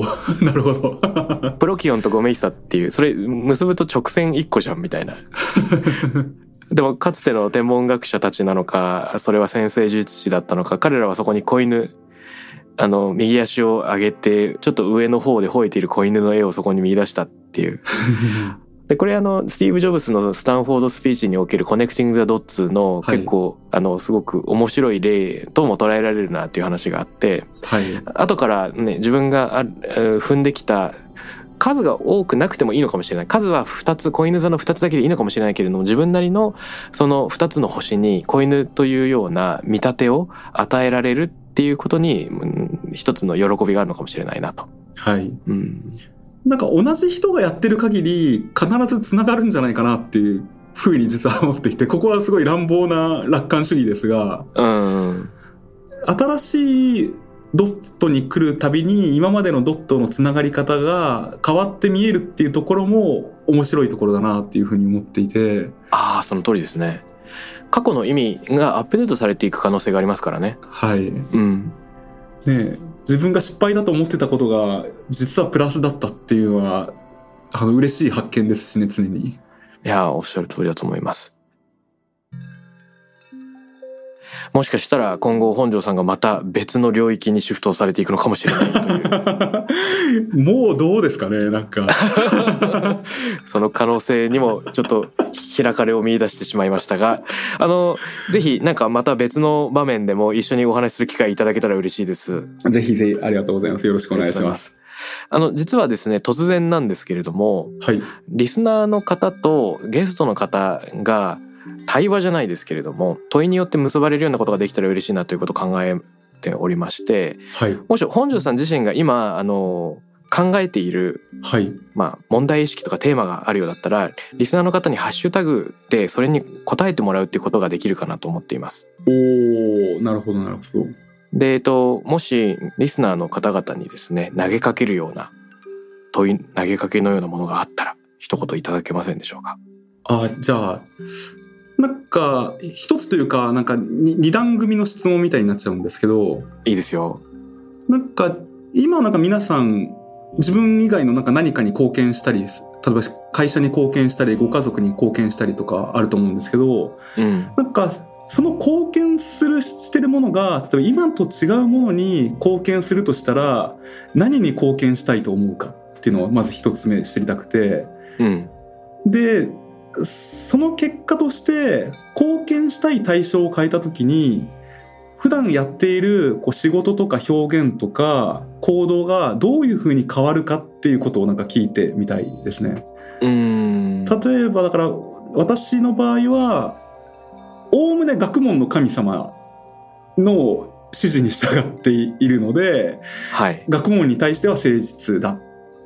[laughs] なるほど。[laughs] プロキオンとゴメイサっていう、それ結ぶと直線1個じゃんみたいな。[laughs] でもかつての天文学者たちなのかそれは先生術師だったのか彼らはそこに子犬あの右足を上げてちょっと上の方で吠えている子犬の絵をそこに見出したっていう。[laughs] でこれあのスティーブ・ジョブズのスタンフォードスピーチにおける「Connecting the Dots」のはい結構、あのすごく面白い例とも捉えられるなっていう話があってはい。後からね自分が踏んできた数が多くなくてもいいのかもしれない数は2つ子犬座の2つだけでいいのかもしれないけれども自分なりのその2つの星に子犬というような見立てを与えられるっていうことにうん一つの喜びがあるのかもしれないなと。はい。うん、なんか同じ人がやってる限り必ず繋がるんじゃないかなっていう風に実は思っていて、ここはすごい乱暴な楽観主義ですが、うん、新しいドットに来るたびに今までのドットの繋がり方が変わって見えるっていうところも面白いところだなっていう風に思っていて、ああその通りですね。過去の意味がアップデートされていく可能性がありますからね。はい。うん、ねえ自分が失敗だと思ってたことが実はプラスだったっていうのは、あの嬉しい発見ですしね、常に。いやおっしゃる通りだと思います。もしかしたら今後本庄さんがまた別の領域にシフトされていくのかもしれないという [laughs] もうどうですかね、なんか。[laughs] その可能性にもちょっと開かれを見出してしまいましたがあのぜひなんかまた別の場面でも一緒にお話しする機会いただけたら嬉しいです。ぜひぜひありがとうございます。よろしくお願いします。あの実はですね突然なんですけれどもはい。リスナーの方とゲストの方が対話じゃないですけれども問いによって結ばれるようなことができたら嬉しいなということを考えておりましてはい。もし本庄さん自身が今あの考えている、はい。まあ、問題意識とかテーマがあるようだったらリスナーの方にハッシュタグでそれに答えてもらうっていうことができるかなと思っています。おおなるほどなるほどで、えっと、もしリスナーの方々にですね、投げかけるような問い、投げかけのようなものがあったら、一言いただけませんでしょうか？あじゃあなんか一つというかなんかに二段組の質問みたいになっちゃうんですけどいいですよ。なんか今なんか皆さん自分以外のなんか何かに貢献したり例えば会社に貢献したりご家族に貢献したりとかあると思うんですけどうん。なんかその貢献するしてるものが例えば今と違うものに貢献するとしたら何に貢献したいと思うかっていうのをまず一つ目知りたくてうん。でその結果として貢献したい対象を変えた時に普段やっているこう仕事とか表現とか行動がどういうふうに変わるかっていうことをなんか聞いてみたいですね。うーん。例えばだから私の場合はおおむね学問の神様の指示に従っているのではい。学問に対しては誠実だ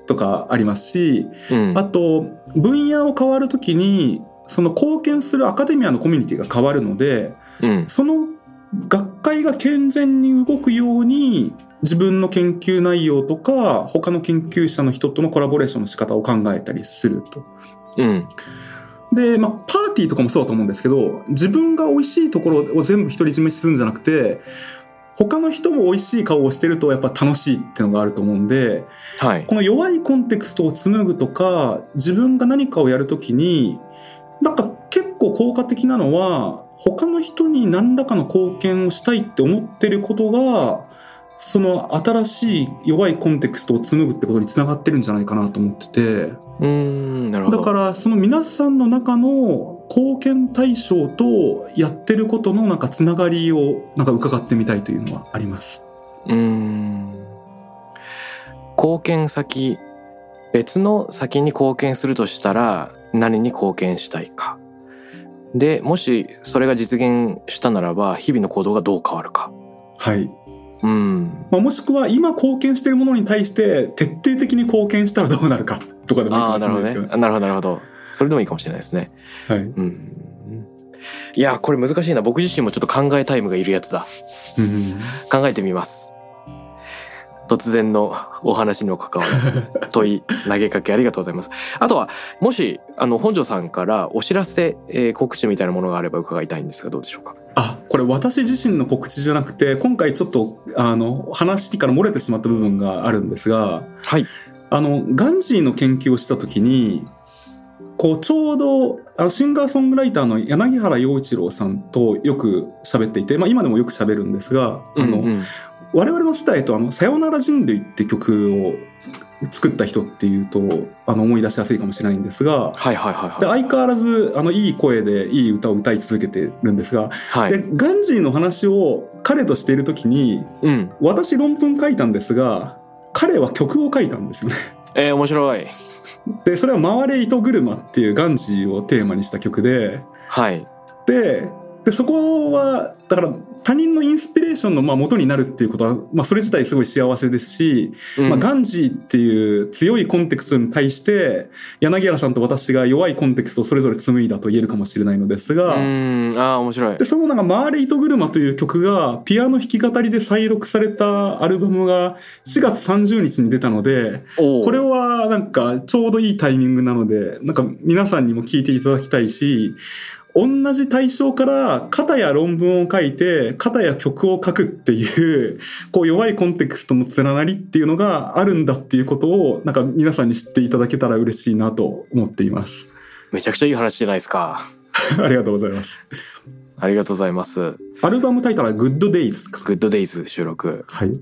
とかありますしうん。あと分野を変わるときにその貢献するアカデミアのコミュニティが変わるのでうん。その学会が健全に動くように自分の研究内容とか他の研究者の人とのコラボレーションの仕方を考えたりすると。うん。で、まあ、パーティーとかもそうだと思うんですけど自分が美味しいところを全部独り占めするんじゃなくて他の人も美味しい顔をしてるとやっぱ楽しいっていうのがあると思うんではい。この弱いコンテクストを紡ぐとか自分が何かをやるときになんか結構効果的なのは他の人に何らかの貢献をしたいって思ってることがその新しい弱いコンテクストを紡ぐってことにつながってるんじゃないかなと思っててうーん。なるほど。だからその皆さんの中の貢献対象とやってることのなんかつながりをなんか伺ってみたいというのはあります。うーん。貢献先、別の先に貢献するとしたら何に貢献したいか。で、もしそれが実現したならば日々の行動がどう変わるか。はいうん。まあ、もしくは今貢献しているものに対して徹底的に貢献したらどうなるかとかでもいいかああ、もしなるほどれないですけど。。ねなるほど、なるほど。それでもいいかもしれないですね。はい。うん。いや、これ難しいな。僕自身もちょっと考えタイムがいるやつだ。うん考えてみます。突然のお話にもかかわらず [laughs] 問い投げかけありがとうございます。あとはもしあの本庄さんからお知らせ、えー告知みたいなものがあれば伺いたいんですがどうでしょうか？あこれ私自身の告知じゃなくて今回ちょっとあの話から漏れてしまった部分があるんですがはい。あのガンジーの研究をした時にこうちょうどあのシンガーソングライターの柳原洋一郎さんとよく喋っていて、まあ、今でもよく喋るんですがあの、うんうん我々の世代とあの「さよなら人類」って曲を作った人っていうとあの思い出しやすいかもしれないんですがはいはいはいではい。相変わらずあのいい声でいい歌を歌い続けてるんですが、はい。でガンジーの話を彼としている時にうん。私論文書いたんですが彼は曲を書いたんですよね。えー、面白い。でそれは「回れ糸車」っていうガンジーをテーマにした曲ではい。ででそこはだから他人のインスピレーションのまあ元になるっていうことは、まあ、それ自体すごい幸せですし、うんまあ、ガンジーっていう強いコンテクストに対して柳原さんと私が弱いコンテクストをそれぞれ紡いだと言えるかもしれないのですが、うん。ああ面白いで。そのなんか「回れ糸車」という曲がピアノ弾き語りで再録されたアルバムが4月30日に出たのでこれはなんかちょうどいいタイミングなのでなんか皆さんにも聴いていただきたいし同じ対象から片や論文を書いて片や曲を書くっていうこう弱いコンテクストの連なりっていうのがあるんだっていうことをなんか皆さんに知っていただけたら嬉しいなと思っています。めちゃくちゃいい話じゃないですか。[laughs] ありがとうございます。ありがとうございます。アルバムタイトルは Good Days か。 Good Days 収録。はい。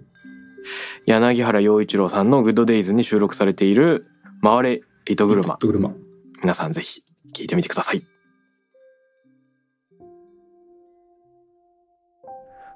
柳原陽一郎さんの Good Days に収録されている回れ糸車。糸車。皆さんぜひ聞いてみてください。